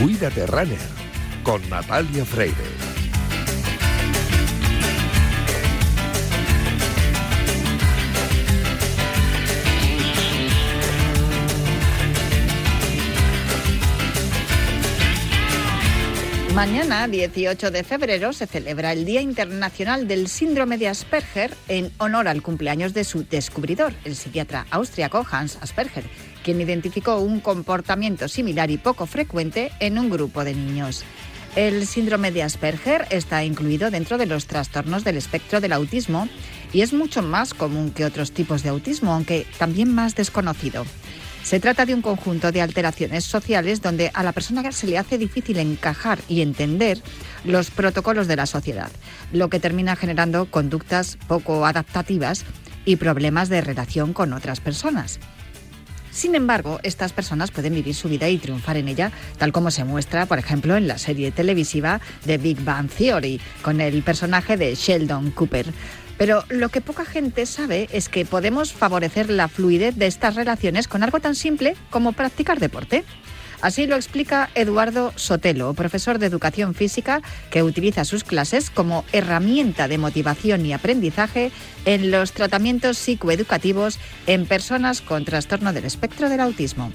Cuídate Runner con Natalia Freire. Mañana, 18 de febrero, se celebra el Día Internacional del Síndrome de Asperger en honor al cumpleaños de su descubridor, el psiquiatra austriaco Hans Asperger, quien identificó un comportamiento similar y poco frecuente en un grupo de niños. El síndrome de Asperger está incluido dentro de los trastornos del espectro del autismo y es mucho más común que otros tipos de autismo, aunque también más desconocido. Se trata de un conjunto de alteraciones sociales donde a la persona se le hace difícil encajar y entender los protocolos de la sociedad, lo que termina generando conductas poco adaptativas y problemas de relación con otras personas. Sin embargo, estas personas pueden vivir su vida y triunfar en ella, tal como se muestra, por ejemplo, en la serie televisiva de Big Bang Theory, con el personaje de Sheldon Cooper. Pero lo que poca gente sabe es que podemos favorecer la fluidez de estas relaciones con algo tan simple como practicar deporte. Así lo explica Eduardo Sotelo, profesor de educación física que utiliza sus clases como herramienta de motivación y aprendizaje en los tratamientos psicoeducativos en personas con trastorno del espectro del autismo.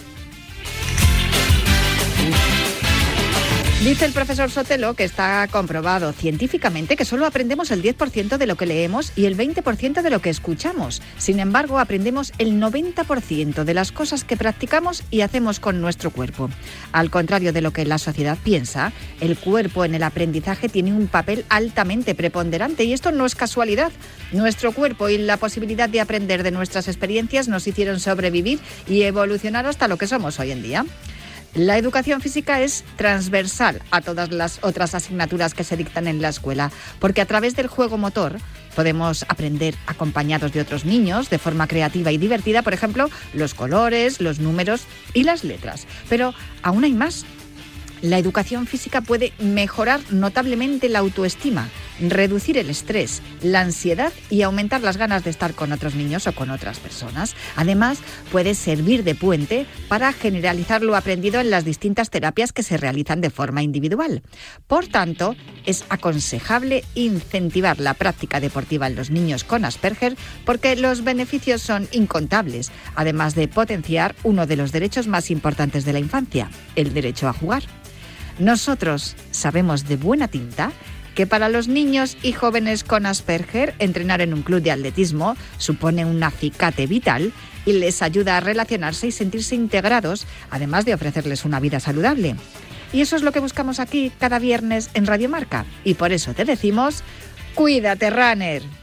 Dice el profesor Sotelo que está comprobado científicamente que solo aprendemos el 10% de lo que leemos y el 20% de lo que escuchamos. Sin embargo, aprendemos el 90% de las cosas que practicamos y hacemos con nuestro cuerpo. Al contrario de lo que la sociedad piensa, el cuerpo en el aprendizaje tiene un papel altamente preponderante y esto no es casualidad. Nuestro cuerpo y la posibilidad de aprender de nuestras experiencias nos hicieron sobrevivir y evolucionar hasta lo que somos hoy en día. La educación física es transversal a todas las otras asignaturas que se dictan en la escuela, porque a través del juego motor podemos aprender acompañados de otros niños de forma creativa y divertida, por ejemplo, los colores, los números y las letras. Pero aún hay más. La educación física puede mejorar notablemente la autoestima, reducir el estrés, la ansiedad y aumentar las ganas de estar con otros niños o con otras personas. Además, puede servir de puente para generalizar lo aprendido en las distintas terapias que se realizan de forma individual. Por tanto, es aconsejable incentivar la práctica deportiva en los niños con Asperger porque los beneficios son incontables, además de potenciar uno de los derechos más importantes de la infancia, el derecho a jugar. Nosotros sabemos de buena tinta que para los niños y jóvenes con Asperger entrenar en un club de atletismo supone un acicate vital y les ayuda a relacionarse y sentirse integrados, además de ofrecerles una vida saludable. Y eso es lo que buscamos aquí cada viernes en Radio Marca. Y por eso te decimos, cuídate, runner.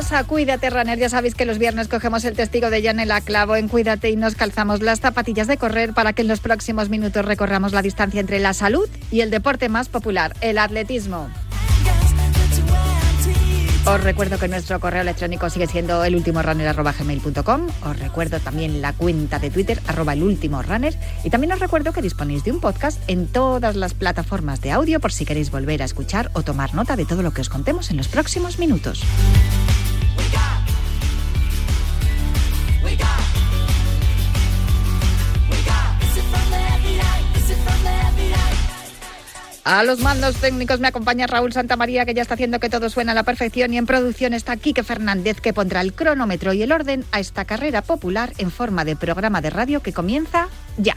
A Cuídate Runner. Ya sabéis que los viernes cogemos el testigo de Janela Clavo en Cuídate y nos calzamos las zapatillas de correr para que en los próximos minutos recorramos la distancia entre la salud y el deporte más popular, el atletismo. Os recuerdo que nuestro correo electrónico sigue siendo elultimorunner.gmail.com. Os recuerdo también la cuenta de Twitter, arroba elultimorunner. Y también os recuerdo que disponéis de un podcast en todas las plataformas de audio por si queréis volver a escuchar o tomar nota de todo lo que os contemos en los próximos minutos. A los mandos técnicos me acompaña Raúl Santamaría, que ya está haciendo que todo suene a la perfección. Y en producción está Quique Fernández, que pondrá el cronómetro y el orden a esta carrera popular en forma de programa de radio que comienza ya.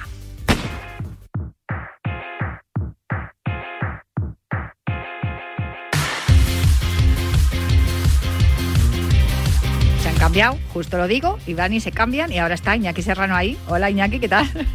Se han cambiado, justo lo digo, y Dani se cambian y ahora está Iñaki Serrano ahí. Hola Iñaki, ¿qué tal?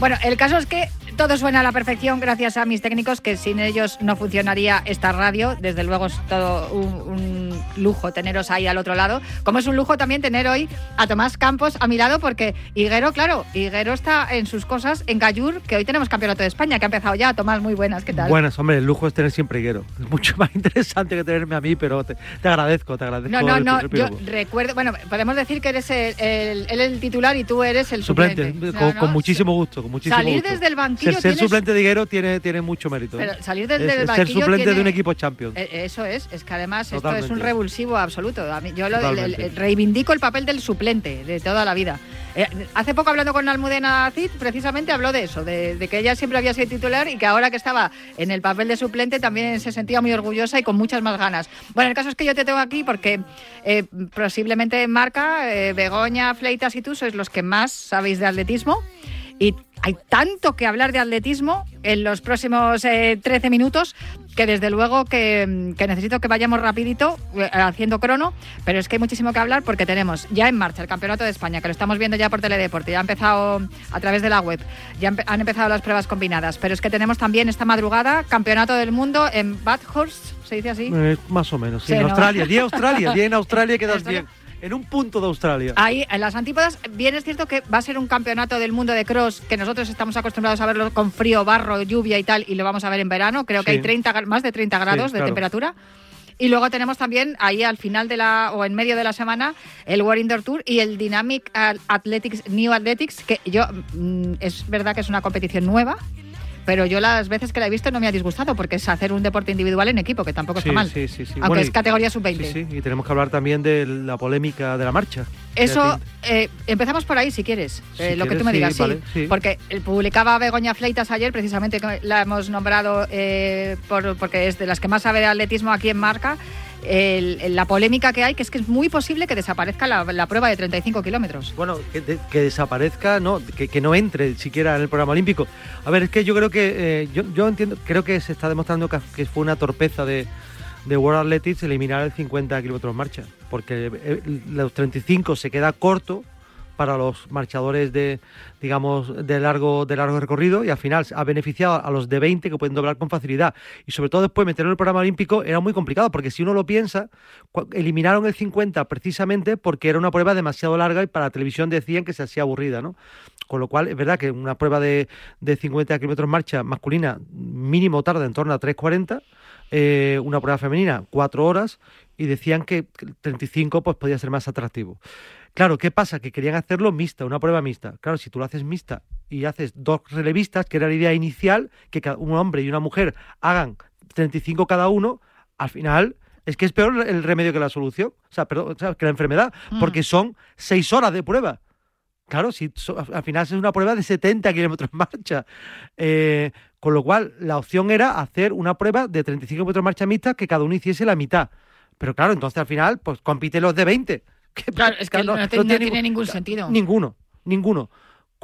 Bueno, el caso es que todo suena a la perfección gracias a mis técnicos, que sin ellos no funcionaría esta radio. Desde luego es todo un, lujo teneros ahí al otro lado. Como es un lujo también tener hoy a Tomás Campos a mi lado, porque Higuero, claro, Higuero está en sus cosas en Gallur, que hoy tenemos campeonato de España, que ha empezado ya. Tomás, muy buenas, ¿qué tal? Buenas, hombre, el lujo es tener siempre Higuero. Es mucho más interesante que tenerme a mí, pero te, agradezco, te agradezco. No, no, no, yo recuerdo, bueno, podemos decir que eres el, el, titular y tú eres el suplente. con, muchísimo gusto, con muchísimo Salir desde el banquillo. Ser, suplente de Higuero tiene, tiene mucho mérito. Pero ¿eh? salir desde el banquillo. Ser suplente de un equipo Champions. Eh, eso es, es que además esto es un revulsivo absoluto. yo lo, reivindico el papel del suplente de toda la vida. Eh, hace poco hablando con Almudena Cid, precisamente habló de eso, de, de, que ella siempre había sido titular y que ahora que estaba en el papel de suplente también se sentía muy orgullosa y con muchas más ganas. Bueno, el caso es que yo te tengo aquí porque posiblemente en marca, Begoña, Fleitas y tú sois los que más sabéis de atletismo. Y hay tanto que hablar de atletismo en los próximos 13 eh, minutos que desde luego que, necesito que vayamos rapidito eh, haciendo crono, pero es que hay muchísimo que hablar porque tenemos ya en marcha el Campeonato de España, que lo estamos viendo ya por Teledeporte, ya ha empezado a través de la web, ya han empezado las pruebas combinadas, pero es que tenemos también esta madrugada Campeonato del Mundo en Bathurst, ¿se dice así? Eh, más o menos, sí, en Australia, día Australia, día en Australia quedas bien en un punto de Australia. Ahí, en las antípodas, bien es cierto que va a ser un campeonato del mundo de cross que nosotros estamos acostumbrados a verlo con frío, barro, lluvia y tal, y lo vamos a ver en verano. Creo que hay 30, más de 30 grados de temperatura. Y luego tenemos también ahí al final de la o en medio de la semana el World Indoor Tour y el Dynamic Athletics New Athletics que yo mm, es verdad que es una competición nueva pero yo las veces que la he visto no me ha disgustado porque es hacer un deporte individual en equipo, que tampoco está mal. Sí, sí, sí. Aunque es categoría sub-20. Sí, sí, y tenemos que hablar también de la polémica de la marcha. Eso, eh, empezamos por ahí si quieres, eh, lo que tú me digas, sí, Porque publicaba Begoña Fleitas ayer, precisamente la hemos nombrado eh, por, porque es de las que más sabe de atletismo aquí en Marca la polémica que hay, que es que es muy posible que desaparezca la, prueba de 35 kilómetros. Bueno, que, desaparezca, no, que, no entre siquiera en el programa olímpico. A ver, es que yo creo que, eh, yo, entiendo, creo que se está demostrando que, fue una torpeza de, de World Athletics eliminar el 50 kilómetros marcha, porque eh, los 35 se queda corto para los marchadores de, digamos, de largo, de largo recorrido y al final ha beneficiado a los de 20 que pueden doblar con facilidad. Y sobre todo después meterlo en el programa olímpico era muy complicado porque si uno lo piensa, eliminaron el 50 precisamente porque era una prueba demasiado larga y para la televisión decían que se hacía aburrida, ¿no? Con lo cual es verdad que una prueba de, de 50 kilómetros marcha masculina mínimo tarda en torno a 3.40. Eh, una prueba femenina, 4 horas, y decían que 35 pues podía ser más atractivo. Claro, ¿qué pasa? Que querían hacerlo mixta, una prueba mixta. Claro, si tú lo haces mixta y haces dos relevistas, que era la idea inicial, que un hombre y una mujer hagan 35 cada uno, al final es que es peor el remedio que la solución, o sea, perdón, que la enfermedad, mm. porque son seis horas de prueba. Claro, si al final es una prueba de 70 kilómetros en marcha. Eh, con lo cual, la opción era hacer una prueba de 35 kilómetros en marcha mixta que cada uno hiciese la mitad. Pero claro, entonces al final, pues compite los de 20 claro, es que no, tiene, ningún sentido. Ninguno, ninguno.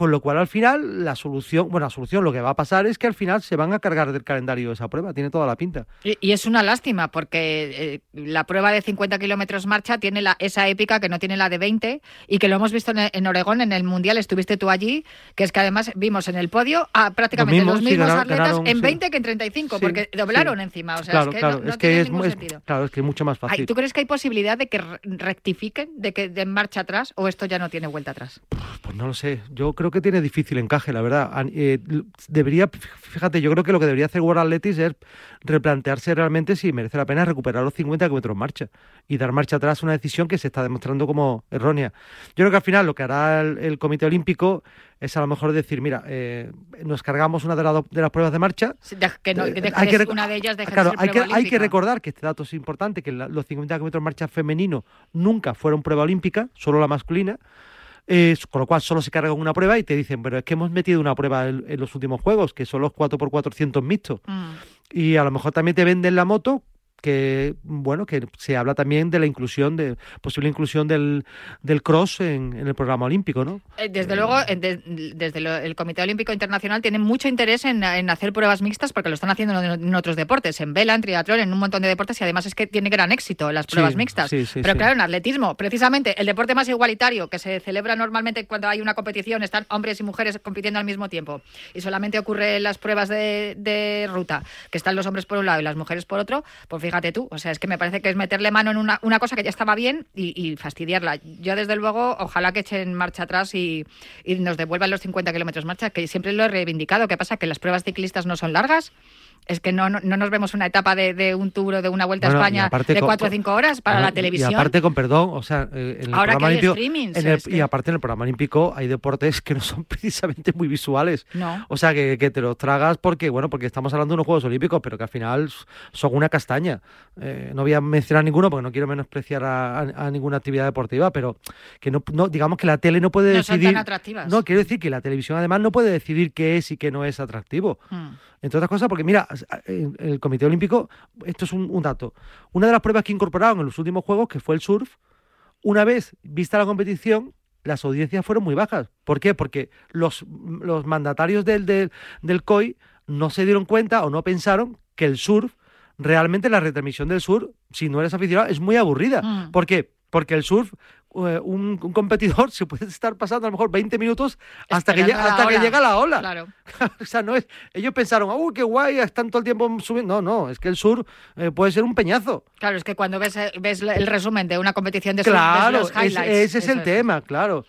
Con lo cual, al final, la solución, bueno, la solución, lo que va a pasar es que al final se van a cargar del calendario esa prueba, tiene toda la pinta. Y, es una lástima, porque eh, la prueba de 50 kilómetros marcha tiene la, esa épica que no tiene la de 20, y que lo hemos visto en, Oregón, en el Mundial, estuviste tú allí, que es que además vimos en el podio a prácticamente los mismos, atletas en 20 que en 35, porque doblaron encima. O sea, es que no, tiene ningún sentido. Claro, es que es mucho más fácil. ¿Tú crees que hay posibilidad de que rectifiquen, de que den marcha atrás, o esto ya no tiene vuelta atrás? Pues no lo sé. Yo creo que tiene difícil encaje, la verdad. Eh, debería, fíjate, yo creo que lo que debería hacer World Athletics es replantearse realmente si merece la pena recuperar los 50 kilómetros marcha y dar marcha atrás una decisión que se está demostrando como errónea. Yo creo que al final lo que hará el, Comité Olímpico es a lo mejor decir, mira, eh, nos cargamos una de, de, las pruebas de marcha. que eh, hay que una de ellas claro, hay que, hay que recordar que este dato es importante, que los 50 kilómetros marcha femenino nunca fueron prueba olímpica, solo la masculina con lo cual solo se carga una prueba y te dicen, pero es que hemos metido una prueba en, los últimos juegos, que son los 4x400 mixtos. Mm. Y a lo mejor también te venden la moto que bueno que se habla también de la inclusión de posible inclusión del, del cross en, el programa olímpico no eh, desde luego desde el Comité Olímpico Internacional tiene mucho interés en, hacer pruebas mixtas porque lo están haciendo en, otros deportes en vela en triatlón en un montón de deportes y además es que tiene gran éxito las pruebas mixtas. pero claro en atletismo precisamente el deporte más igualitario que se celebra normalmente cuando hay una competición están hombres y mujeres compitiendo al mismo tiempo y solamente ocurre en las pruebas de, de ruta que están los hombres por un lado y las mujeres por otro pues fíjate tú, o sea, es que me parece que es meterle mano en una, una cosa que ya estaba bien y, fastidiarla. Yo, desde luego, ojalá que echen marcha atrás y, y nos devuelvan los 50 kilómetros marcha, que siempre lo he reivindicado. ¿Qué pasa? Que las pruebas ciclistas no son largas es que no, no, nos vemos una etapa de, de un tour de una vuelta a España de cuatro o cinco horas para la televisión. Y aparte, con perdón, o sea, eh, en el Ahora programa olímpico. Y aparte, en el programa olímpico hay deportes que no son precisamente muy visuales. No. O sea, que, te los tragas porque, bueno, porque estamos hablando de unos Juegos Olímpicos, pero que al final son una castaña. Eh, no voy a mencionar ninguno porque no quiero menospreciar a, ninguna actividad deportiva, pero que no, no, digamos que la tele no puede decidir. Son tan atractivas. No, quiero decir que la televisión además no puede decidir qué es y qué no es atractivo. Hmm. Entre otras cosas, porque mira, el Comité Olímpico, esto es un, dato, una de las pruebas que incorporaron en los últimos Juegos, que fue el surf, una vez vista la competición, las audiencias fueron muy bajas. ¿Por qué? Porque los, los mandatarios del, del, COI no se dieron cuenta o no pensaron que el surf, realmente la retransmisión del surf, si no eres aficionado, es muy aburrida. Mm. ¿Por qué? Porque el surf eh, un, competidor se puede estar pasando a lo mejor 20 minutos hasta, que, llega, hasta que llega la ola. Claro. o sea, no es. Ellos pensaron, uy, qué guay, están todo el tiempo subiendo. No, no, es que el sur eh, puede ser un peñazo. Claro, es que cuando ves, eh, ves el resumen de una competición de claro, los highlights. ese es el tema, claro.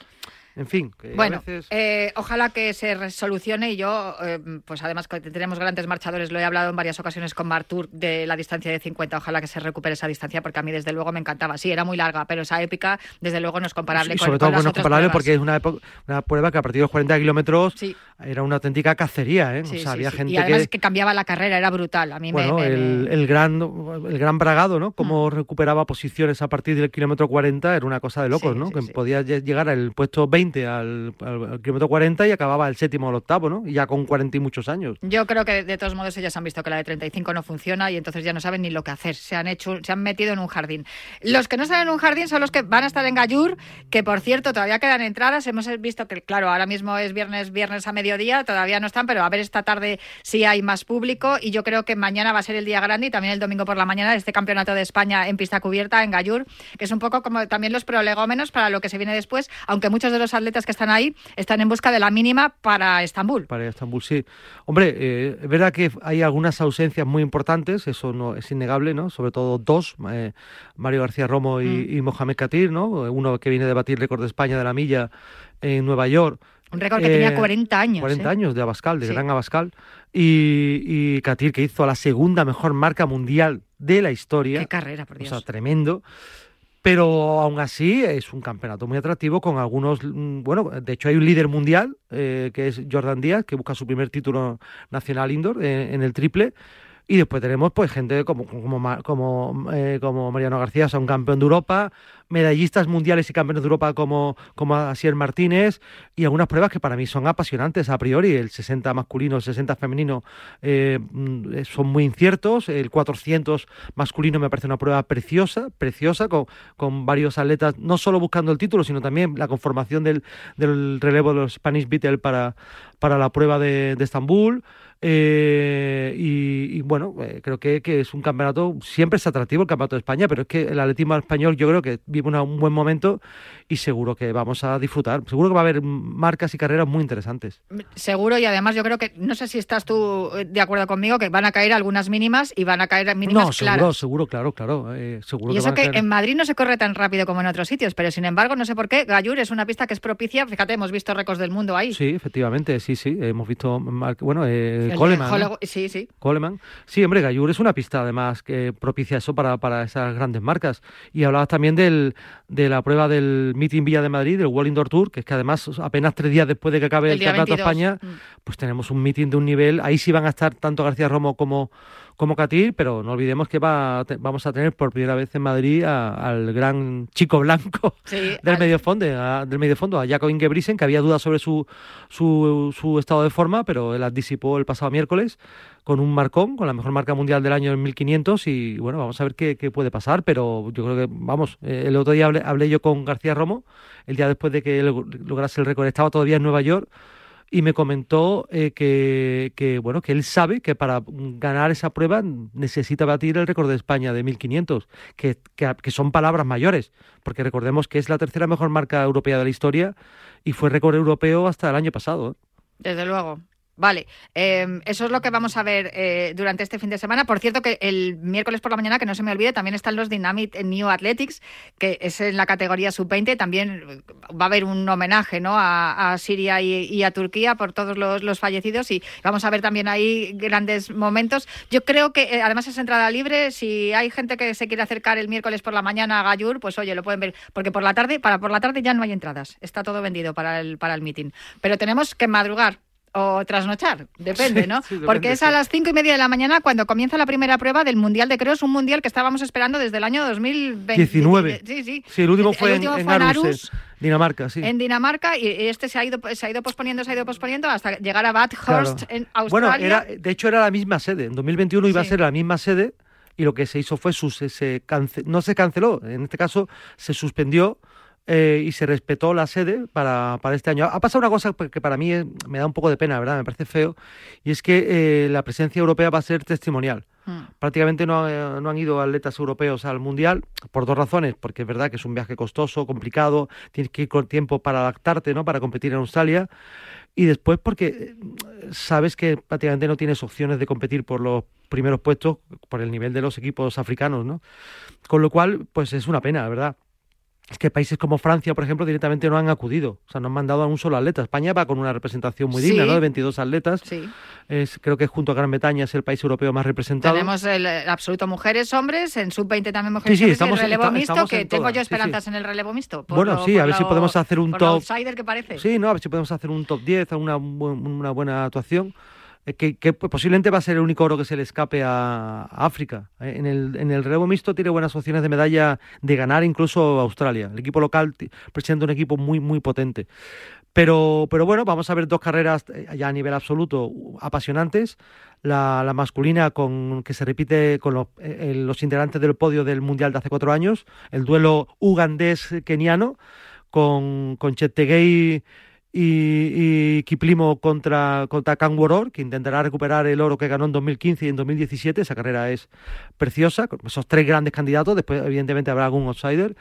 En fin, bueno, eh, ojalá que se resolucione y yo, eh, pues además tenemos grandes marchadores, lo he hablado en varias ocasiones con Martur de la distancia de 50, ojalá que se recupere esa distancia porque a mí desde luego me encantaba. Sí, era muy larga, pero esa épica desde luego no es comparable con, sobre todo no es comparable porque es una, una prueba que a partir de los 40 kilómetros era una auténtica cacería, ¿eh? o sea, había gente y además que... cambiaba la carrera, era brutal. A mí bueno, me, el, el, gran, el gran bragado, ¿no? Cómo mm. recuperaba posiciones a partir del kilómetro 40 era una cosa de locos, ¿no? que podía llegar al puesto 20 al al, kilómetro 40 y acababa el séptimo o octavo, ¿no? Ya con 40 y muchos años. Yo creo que de todos modos ellos han visto que la de 35 no funciona y entonces ya no saben ni lo que hacer. Se han hecho, se han metido en un jardín. Los que no están en un jardín son los que van a estar en Gallur, que por cierto todavía quedan entradas. Hemos visto que, claro, ahora mismo es viernes, viernes a mediodía, todavía no están, pero a ver esta tarde si hay más público y yo creo que mañana va a ser el día grande y también el domingo por la mañana este campeonato de España en pista cubierta en Gallur, que es un poco como también los prolegómenos para lo que se viene después, aunque muchos de los atletas que están ahí están en busca de la mínima para Estambul. Para Estambul, sí. Hombre, eh, es verdad que hay algunas ausencias muy importantes, eso no es innegable, ¿no? Sobre todo dos, eh, Mario García Romo y, mm. Mohamed Katir, ¿no? Uno que viene de batir récord de España de la milla en Nueva York. Un récord que tenía 40 eh, años. 40 años de Abascal, de Gran Abascal. Y, y Katir, que hizo la segunda mejor marca mundial de la historia. Qué carrera, por Dios. O sea, tremendo. Pero aún así es un campeonato muy atractivo con algunos, mm, bueno, de hecho hay un líder mundial eh, que es Jordan Díaz, que busca su primer título nacional indoor eh, en el triple. Y después tenemos pues gente como, como, eh, como Mariano García, o sea, un campeón de Europa, medallistas mundiales y campeones de Europa como, como Asier Martínez, y algunas pruebas que para mí son apasionantes a priori. El 60 masculino, el 60 femenino eh, mm, son muy inciertos. El 400 masculino me parece una prueba preciosa, preciosa, con, con varios atletas, no solo buscando el título, sino también la conformación del, del relevo de los Spanish Beatles para, para la prueba de, de Estambul. Eh, y, bueno, eh, creo que, es un campeonato, siempre es atractivo el campeonato de España, pero es que el atletismo español yo creo que vive un buen momento y seguro que vamos a disfrutar. Seguro que va a haber marcas y carreras muy interesantes. Seguro y además yo creo que, no sé si estás tú eh, de acuerdo conmigo, que van a caer algunas mínimas y van a caer mínimas no, seguro, seguro, claro, claro. seguro y eso que, en Madrid no se corre tan rápido como en otros sitios, pero sin embargo, no sé por qué, Gallur es una pista que es propicia, fíjate, hemos visto récords del mundo ahí. Sí, efectivamente, sí, sí, hemos visto, bueno, Coleman. Sí, sí. Coleman. Sí, hombre, Gallur es una pista además que propicia eso para, para esas grandes marcas. Y hablabas también del, de la prueba del Meeting Villa de Madrid, del World Indoor Tour, que es que además apenas tres días después de que acabe el, Campeonato de España, mm. pues tenemos un meeting de un nivel. Ahí sí van a estar tanto García Romo como como Catil, pero no olvidemos que va vamos a tener por primera vez en Madrid al gran chico blanco del, medio fondo, a, del medio fondo, a Jaco Ingebrigtsen, que había dudas sobre su, su, su, estado de forma, pero él las disipó el pasado miércoles con un marcón, con la mejor marca mundial del año en 1500 y bueno, vamos a ver qué, qué puede pasar, pero yo creo que, vamos, eh, el otro día hablé, hablé yo con García Romo, el día después de que él lograse el récord, estaba todavía en Nueva York, y me comentó eh, que, bueno, que él sabe que para ganar esa prueba necesita batir el récord de España de 1500, que, que, son palabras mayores, porque recordemos que es la tercera mejor marca europea de la historia y fue récord europeo hasta el año pasado. ¿eh? Desde luego. Vale, em, eso es lo que vamos a ver eh, durante este fin de semana. Por cierto, que el miércoles por la mañana, que no se me olvide, también están los Dynamite New Athletics, que es en la categoría sub-20. También va a haber un homenaje ¿no? a, Siria y, a Turquía por todos los, fallecidos y vamos a ver también ahí grandes momentos. Yo creo que eh, además es entrada libre. Si hay gente que se quiere acercar el miércoles por la mañana a Gallur, pues oye, lo pueden ver, porque por la tarde, para por la tarde ya no hay entradas. Está todo vendido para el, para el meeting. Pero tenemos que madrugar o trasnochar, depende, ¿no? Porque es a las cinco y media de la mañana cuando comienza la primera prueba del Mundial de Cross, un Mundial que estábamos esperando desde el año 2019. Sí, sí. Sí, el último fue, en, Dinamarca, sí. En Dinamarca y este se ha ido se ha ido posponiendo, se ha ido posponiendo hasta llegar a Bathurst en Australia. Bueno, era, de hecho era la misma sede. En 2021 iba a ser la misma sede y lo que se hizo fue se, se no se canceló, en este caso se suspendió eh, y se respetó la sede para, para, este año. Ha pasado una cosa que para mí me da un poco de pena, ¿verdad? Me parece feo, y es que eh, la presencia europea va a ser testimonial. Hmm. Prácticamente no, no, han ido atletas europeos al Mundial por dos razones, porque es verdad que es un viaje costoso, complicado, tienes que ir con tiempo para adaptarte, ¿no? Para competir en Australia. Y después porque eh, sabes que prácticamente no tienes opciones de competir por los primeros puestos por el nivel de los equipos africanos, ¿no? Con lo cual, pues es una pena, ¿verdad? Es que países como Francia, por ejemplo, directamente no han acudido. O sea, no han mandado a un solo atleta. España va con una representación muy digna, ¿no? De 22 atletas. Sí. Es, creo que junto a Gran Bretaña es el país europeo más representado. Tenemos el, absoluto mujeres, hombres, en sub-20 también mujeres sí, sí, estamos, el relevo mixto, que tengo yo esperanzas en el relevo mixto. bueno, sí, a ver si podemos hacer un top... outsider que parece. Sí, no, a ver si podemos hacer un top 10, una, una buena actuación. Eh, que, posiblemente va a ser el único oro que se le escape a, África. Eh, en el, en el relevo mixto tiene buenas opciones de medalla de ganar incluso Australia. El equipo local presenta un equipo muy, muy potente. Pero, pero bueno, vamos a ver dos carreras eh, ya a nivel absoluto apasionantes. La, masculina con que se repite con los, los, integrantes del podio del Mundial de hace cuatro años, el duelo ugandés-keniano con, con Chettegei y, Kiplimo contra, contra Woror, que intentará recuperar el oro que ganó en 2015 y en 2017. Esa carrera es preciosa, con esos tres grandes candidatos. Después, evidentemente, habrá algún outsider.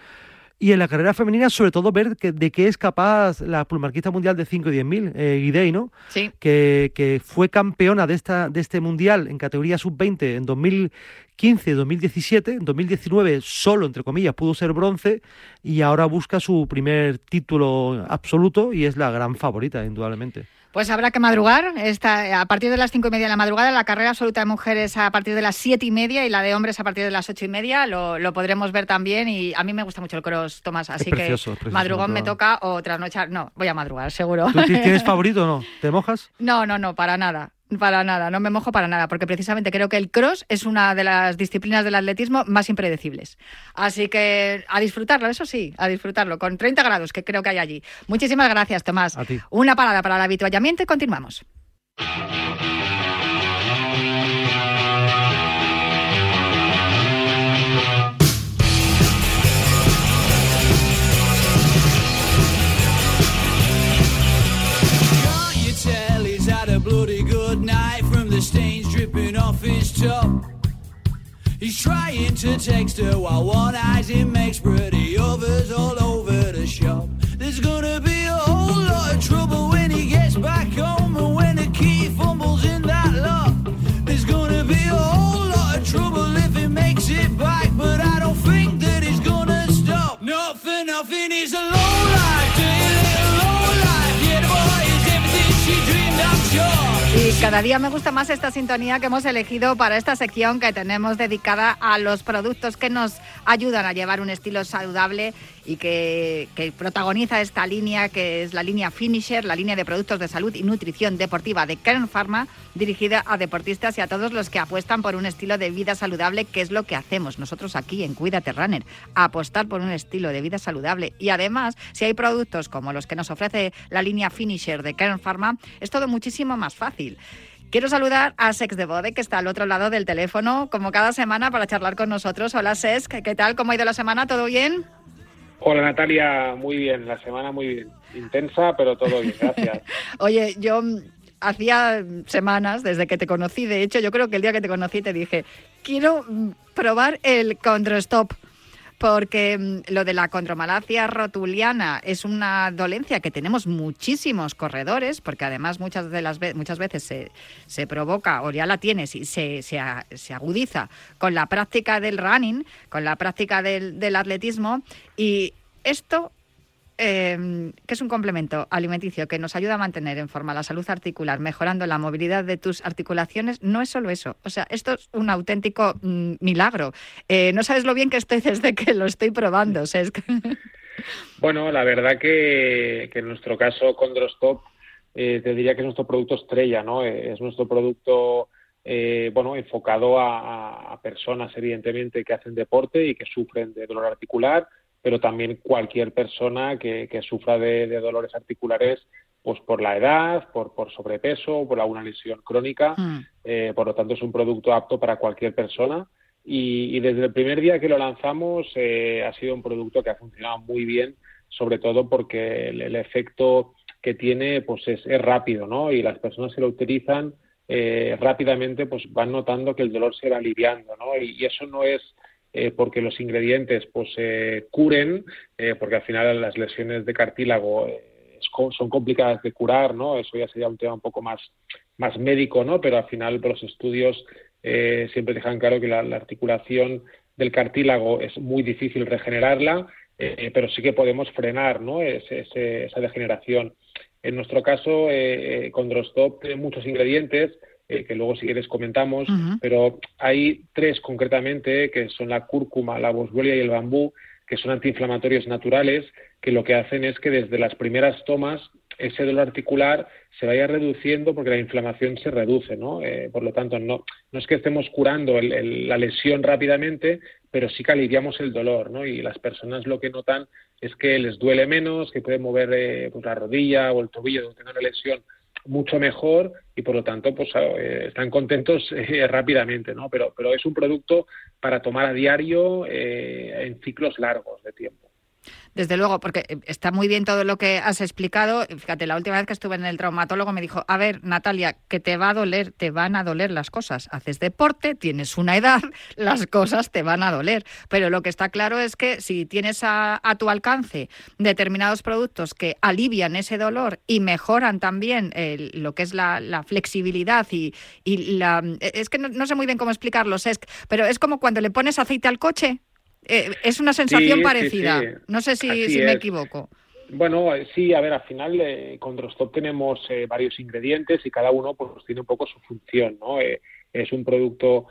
Y en la carrera femenina, sobre todo, ver que, de qué es capaz la plumarquista mundial de 5 y 10 mil, eh, ¿no? Sí. Que, que, fue campeona de, esta, de este mundial en categoría sub-20 en 2015, 2017. En 2019, solo, entre comillas, pudo ser bronce y ahora busca su primer título absoluto y es la gran favorita, indudablemente. Pues habrá que madrugar. Esta, a partir de las cinco y media de la madrugada, la carrera absoluta de mujeres a partir de las siete y media y la de hombres a partir de las ocho y media. Lo, podremos ver también. Y a mí me gusta mucho el cross, Tomás. Así que madrugón me toca o trasnochar. No, voy a madrugar, seguro. tienes favorito o no? ¿Te mojas? No, no, no, para nada. Para nada, no me mojo para nada, porque precisamente creo que el cross es una de las disciplinas del atletismo más impredecibles. Así que a disfrutarlo, eso sí, a disfrutarlo, con 30 grados que creo que hay allí. Muchísimas gracias, Tomás. Una parada para el habituallamiento y continuamos. He's trying to text her while one eyes him makes pretty others all over the shop. There's gonna be a whole lot of trouble when he gets back home and when the key fumbles in that lock. There's gonna be a whole lot of trouble if he makes it back, but I don't think that he's gonna stop. Not for nothing, he's a cada día me gusta más esta sintonía que hemos elegido para esta sección que tenemos dedicada a los productos que nos ayudan a llevar un estilo saludable y que, protagoniza esta línea que es la línea Finisher, la línea de productos de salud y nutrición deportiva de Kern Pharma, dirigida a deportistas y a todos los que apuestan por un estilo de vida saludable, que es lo que hacemos nosotros aquí en Cuídate Runner, apostar por un estilo de vida saludable. Y además, si hay productos como los que nos ofrece la línea Finisher de Kern Pharma, es todo muchísimo más fácil. Quiero saludar a Sex de Bode, que está al otro lado del teléfono, como cada semana, para charlar con nosotros. Hola, Sex, ¿qué tal? ¿Cómo ha ido la semana? ¿Todo bien? Hola, Natalia, muy bien, la semana muy bien. Intensa, pero todo bien, gracias. Oye, yo hacía semanas desde que te conocí, de hecho, yo creo que el día que te conocí te dije, quiero mm, probar el Stop porque mm, lo de la condromalacia rotuliana es una dolencia que tenemos muchísimos corredores, porque además muchas de las muchas veces se, se provoca o ya la tienes y se, se, se, agudiza con la práctica del running, con la práctica del atletismo y esto eh, que es un complemento alimenticio que nos ayuda a mantener en forma la salud articular, mejorando la movilidad de tus articulaciones, no es solo eso. O sea, esto es un auténtico mm, milagro. Eh, no sabes lo bien que estoy desde que lo estoy probando. Bueno, la verdad que, en nuestro caso, Condrostop, eh, te diría que es nuestro producto estrella, ¿no? Eh, es nuestro producto eh, bueno, enfocado a, personas, evidentemente, que hacen deporte y que sufren de dolor articular, pero también cualquier persona que, sufra de, dolores articulares pues por la edad, por, por sobrepeso, por alguna lesión crónica. Mm. Eh, por lo tanto, es un producto apto para cualquier persona. Y, desde el primer día que lo lanzamos eh, ha sido un producto que ha funcionado muy bien, sobre todo porque el, efecto que tiene pues es, rápido, ¿no? Y las personas que lo utilizan eh, rápidamente pues van notando que el dolor se va aliviando, ¿no? y eso no es eh, porque los ingredientes pues eh, curen, eh, porque al final las lesiones de cartílago son complicadas de curar, ¿no? Eso ya sería un tema un poco más, más médico, ¿no? Pero al final los estudios siempre dejan claro que la, articulación del cartílago es muy difícil regenerarla, pero sí que podemos frenar, ¿no? esa degeneración. En nuestro caso, con Drostop tiene muchos ingredientes, eh, que luego si quieres comentamos, pero hay tres concretamente, que son la cúrcuma, la boswellia y el bambú, que son antiinflamatorios naturales, que lo que hacen es que desde las primeras tomas ese dolor articular se vaya reduciendo porque la inflamación se reduce, ¿no? Eh, por lo tanto, no, no es que estemos curando la lesión rápidamente, pero sí que aliviamos el dolor, ¿no? Y las personas lo que notan es que les duele menos, que pueden mover eh, pues la rodilla o el tobillo donde tienen una lesión mucho mejor y por lo tanto pues eh, están contentos eh, rápidamente no pero pero es un producto para tomar a diario eh, en ciclos largos de tiempo desde luego, porque eh, está muy bien todo lo que has explicado. Fíjate, la última vez que estuve en el traumatólogo me dijo, a ver, Natalia, que te va a doler, te van a doler las cosas. Haces deporte, tienes una edad, las cosas te van a doler. Pero lo que está claro es que si tienes a, tu alcance determinados productos que alivian ese dolor y mejoran también lo que es la, flexibilidad y, la... Es que no, sé muy bien cómo explicarlo, pero es como cuando le pones aceite al coche eh, es una sensación parecida. No sé si, me equivoco. Bueno, eh, sí, a ver, al final eh, con Drostop tenemos varios ingredientes y cada uno pues tiene un poco su función, ¿no? es un producto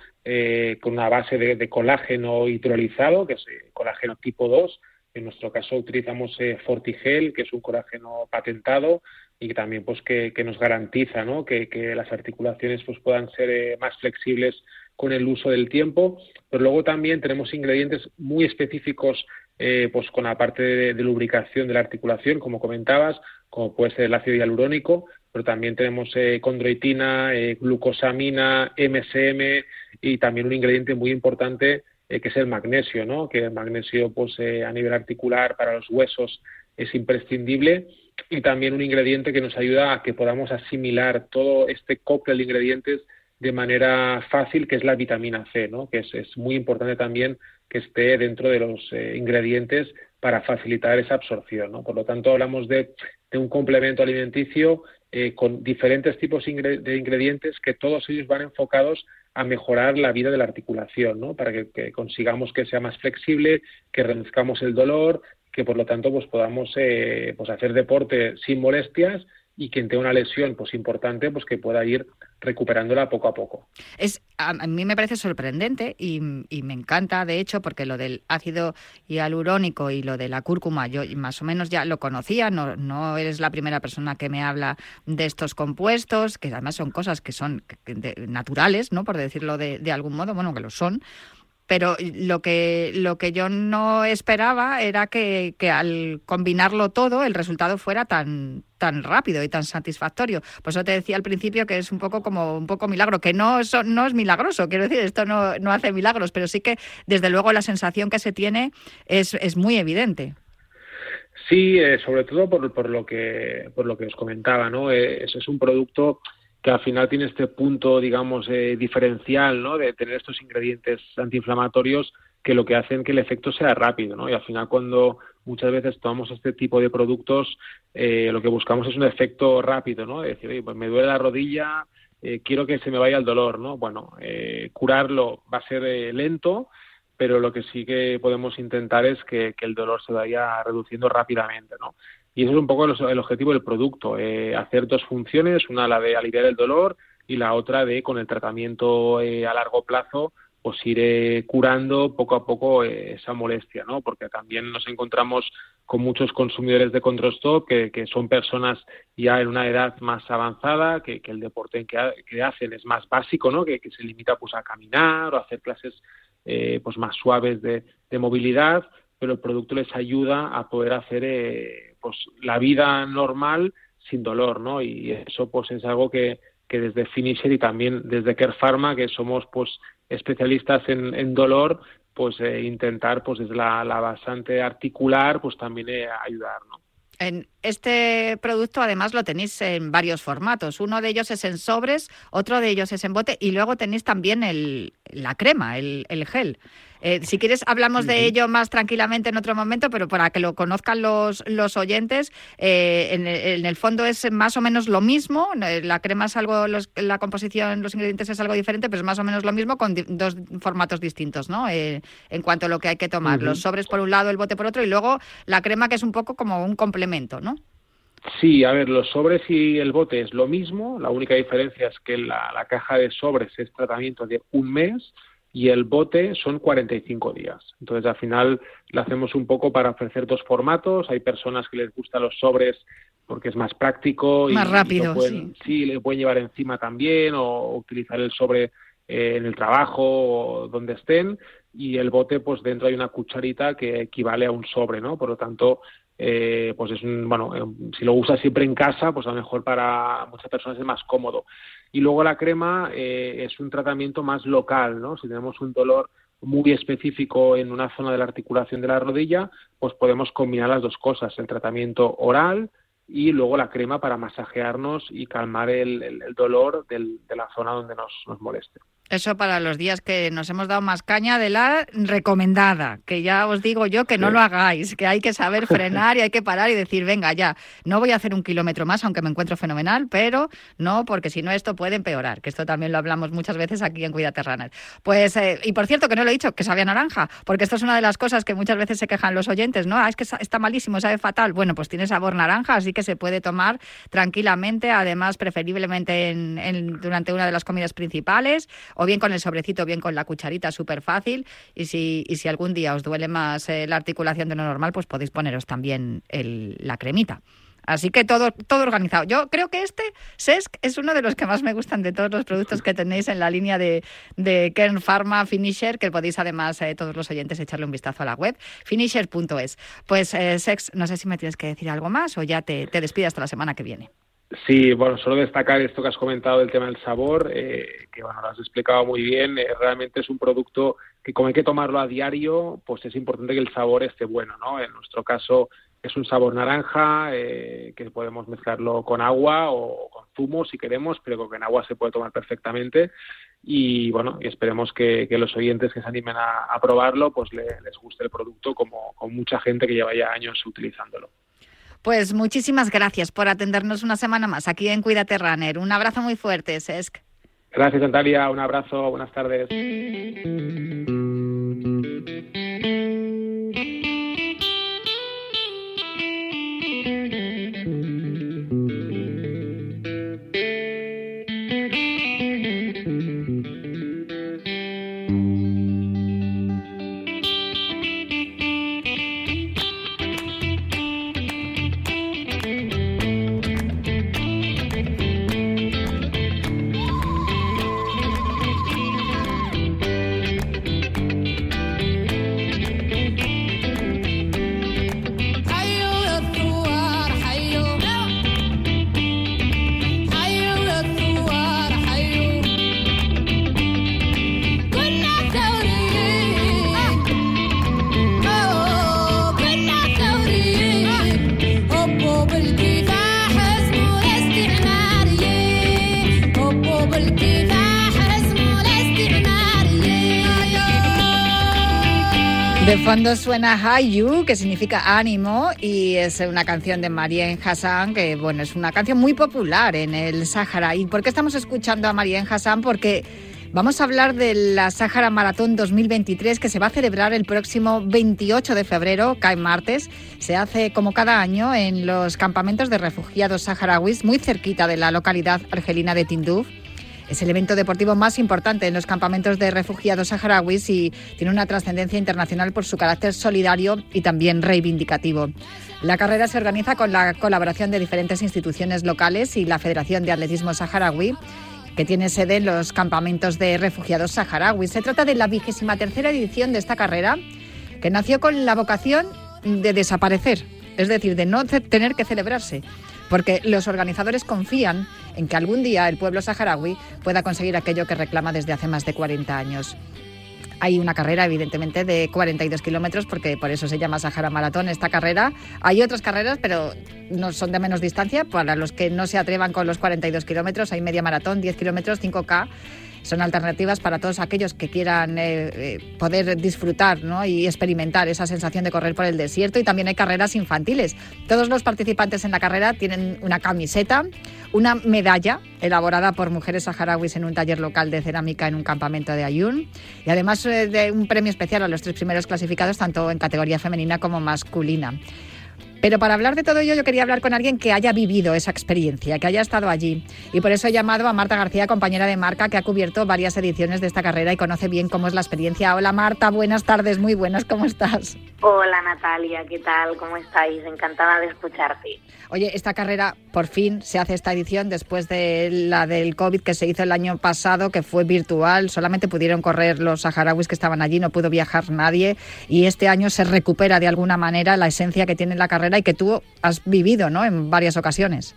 con una base de, colágeno hidrolizado, que es colágeno tipo 2. En nuestro caso utilizamos Fortigel, que es un colágeno patentado y que también pues que, nos garantiza ¿no? que, que, las articulaciones pues puedan ser más flexibles con el uso del tiempo, pero luego también tenemos ingredientes muy específicos eh, pues con la parte de, lubricación de la articulación, como comentabas, como puede ser el ácido hialurónico, pero también tenemos eh, condroitina, eh, glucosamina, MSM y también un ingrediente muy importante que es el magnesio, ¿no? Que el magnesio, pues a nivel articular para los huesos es imprescindible y también un ingrediente que nos ayuda a que podamos asimilar todo este cóctel de ingredientes de manera fácil, que es la vitamina C, ¿no? que es, muy importante también que esté dentro de los eh, ingredientes para facilitar esa absorción. ¿no? Por lo tanto, hablamos de, un complemento alimenticio eh, con diferentes tipos de ingredientes que todos ellos van enfocados a mejorar la vida de la articulación, ¿no? para que, consigamos que sea más flexible, que reduzcamos el dolor, que por lo tanto pues podamos eh, pues hacer deporte sin molestias y quien tenga una lesión pues importante, pues que pueda ir recuperándola poco a poco. Es, a, mí me parece sorprendente y, me encanta, de hecho, porque lo del ácido hialurónico y lo de la cúrcuma, yo más o menos ya lo conocía, no, no eres la primera persona que me habla de estos compuestos, que además son cosas que son naturales, ¿no? Por decirlo de, de algún modo, bueno, que lo son pero lo que, lo que yo no esperaba era que, al combinarlo todo el resultado fuera tan, tan rápido y tan satisfactorio. Por eso te decía al principio que es un poco como un poco milagro, que no, eso no es milagroso, quiero decir, esto no, no hace milagros, pero sí que desde luego la sensación que se tiene es, es muy evidente. Sí, eh, sobre todo por, por, lo que, por lo que os comentaba, ¿no? Eh, es un producto que al final tiene este punto, digamos, eh, diferencial, ¿no? De tener estos ingredientes antiinflamatorios que lo que hacen que el efecto sea rápido, ¿no? Y al final cuando muchas veces tomamos este tipo de productos, eh, lo que buscamos es un efecto rápido, ¿no? Es decir, pues me duele la rodilla, eh, quiero que se me vaya el dolor, ¿no? Bueno, curarlo va a ser lento, pero lo que sí que podemos intentar es que, que el dolor se vaya reduciendo rápidamente, ¿no? Y eso es un poco el, objetivo del producto, eh, hacer dos funciones, una la de aliviar el dolor y la otra de con el tratamiento eh, a largo plazo pues ir eh, curando poco a poco esa molestia, ¿no? Porque también nos encontramos con muchos consumidores de Control que, que son personas ya en una edad más avanzada, que, el deporte que, hacen es más básico, ¿no? Que, se limita pues a caminar o hacer clases pues más suaves de, de, movilidad, pero el producto les ayuda a poder hacer pues la vida normal sin dolor, ¿no? Y eso pues es algo que, que desde Finisher y también desde Care que somos pues especialistas en, en dolor, pues eh, intentar pues desde la, la, bastante articular pues también eh, ayudar, ¿no? En este producto además lo tenéis en varios formatos. Uno de ellos es en sobres, otro de ellos es en bote y luego tenéis también el, la crema, el, el gel. Eh, si quieres, hablamos de ello más tranquilamente en otro momento, pero para que lo conozcan los, los oyentes, eh, en, el, fondo es más o menos lo mismo. Eh, la crema es algo, la composición, los ingredientes es algo diferente, pero es más o menos lo mismo con dos formatos distintos, ¿no? en cuanto a lo que hay que tomar. Los sobres por un lado, el bote por otro, y luego la crema que es un poco como un complemento, ¿no? Sí, a ver, los sobres y el bote es lo mismo, la única diferencia es que la, la caja de sobres es tratamiento de un mes y el bote son 45 días. Entonces, al final lo hacemos un poco para ofrecer dos formatos. Hay personas que les gustan los sobres porque es más práctico. Más rápido, sí. Sí, le pueden llevar encima también o utilizar el sobre eh, en el trabajo o donde estén. Y el bote, pues dentro hay una cucharita que equivale a un sobre, ¿no? Por lo tanto, eh, pues es un, bueno, eh, si lo usas siempre en casa, pues a lo mejor para muchas personas es más cómodo. Y luego la crema eh, es un tratamiento más local, ¿no? Si tenemos un dolor muy específico en una zona de la articulación de la rodilla, pues podemos combinar las dos cosas, el tratamiento oral y luego la crema para masajearnos y calmar el, dolor de la zona donde nos moleste. Eso para los días que nos hemos dado más caña de la recomendada, que ya os digo yo que no lo hagáis, que hay que saber frenar y hay que parar y decir, venga, ya, no voy a hacer un kilómetro más, aunque me encuentro fenomenal, pero no, porque si no esto puede empeorar, que esto también lo hablamos muchas veces aquí en Runner. Pues, eh, y por cierto, que no lo he dicho, que sabía naranja, porque esto es una de las cosas que muchas veces se quejan los oyentes, ¿no? Ah, es que está malísimo, sabe fatal. Bueno, pues tiene sabor naranja, así que se puede tomar tranquilamente, además preferiblemente en, durante una de las comidas principales o bien con el sobrecito, bien con la cucharita, súper fácil. Y si, y si algún día os duele más eh, la articulación de lo normal, pues podéis poneros también la cremita. Así que todo, todo organizado. Yo creo que este SESC es uno de los que más me gustan de todos los productos que tenéis en la línea de, de Kern Pharma Finisher, que podéis además eh, todos los oyentes echarle un vistazo a la web, finisher.es. Pues eh, Sex, no sé si me tienes que decir algo más o ya te, te despido hasta la semana que viene. Sí, bueno, solo destacar esto que has comentado del tema del sabor, eh, que bueno, lo has explicado muy bien. Eh, realmente es un producto que como hay que tomarlo a diario, pues es importante que el sabor esté bueno, ¿no? En nuestro caso es un sabor naranja, eh, que podemos mezclarlo con agua o con zumo si queremos, pero que en agua se puede tomar perfectamente. Y bueno, esperemos que, los oyentes que se animen a, probarlo, pues les guste el producto como, como mucha gente que lleva ya años utilizándolo. Pues muchísimas gracias por atendernos una semana más aquí en Cuídate Runner. Un abrazo muy fuerte, Sesc. Gracias, Natalia. Un abrazo. Buenas tardes. De fondo suena Hayu, que significa ánimo, y es una canción de Marien Hassan, que bueno, es una canción muy popular en el Sáhara. ¿Y por qué estamos escuchando a Marien Hassan? Porque vamos a hablar de la Sáhara Maratón 2023, que se va a celebrar el próximo 28 de febrero, cae martes. Se hace como cada año en los campamentos de refugiados saharauis, muy cerquita de la localidad argelina de Tinduf. Es el evento deportivo más importante en los campamentos de refugiados saharauis y tiene una trascendencia internacional por su carácter solidario y también reivindicativo. La carrera se organiza con la colaboración de diferentes instituciones locales y la Federación de Atletismo Saharaui que tiene sede en los campamentos de refugiados saharauis. Se trata de la vigésima tercera edición de esta carrera, que nació con la vocación de desaparecer, es decir, de no tener que celebrarse, porque los organizadores confían en que algún día el pueblo saharaui pueda conseguir aquello que reclama desde hace más de 40 años. Hay una carrera, evidentemente, de 42 kilómetros, porque por eso se llama Sahara Maratón esta carrera. Hay otras carreras, pero no son de menos distancia. Para los que no se atrevan con los 42 kilómetros, hay media maratón, 10 kilómetros, 5K son alternativas para todos aquellos que quieran eh, eh, poder disfrutar y experimentar esa sensación de correr por el desierto. Y también hay carreras infantiles. Todos los participantes en la carrera tienen una camiseta, una medalla elaborada por mujeres saharauis en un taller local de cerámica en un campamento de Ayun y además eh, de un premio especial a los tres primeros clasificados tanto en categoría femenina como masculina. Pero para hablar de todo ello yo quería hablar con alguien que haya vivido esa experiencia, que haya estado allí. Y por eso he llamado a Marta García, compañera de marca, que ha cubierto varias ediciones de esta carrera y conoce bien cómo es la experiencia. Hola Marta, buenas tardes, muy buenas, ¿cómo estás? Hola Natalia, ¿qué tal? ¿Cómo estáis? Encantada de escucharte. Oye, esta carrera por fin se hace esta edición después de la del COVID que se hizo el año pasado, que fue virtual. Solamente pudieron correr los saharauis que estaban allí, no pudo viajar nadie. Y este año se recupera de alguna manera la esencia que tiene la carrera y que tú has vivido ¿no? en varias ocasiones.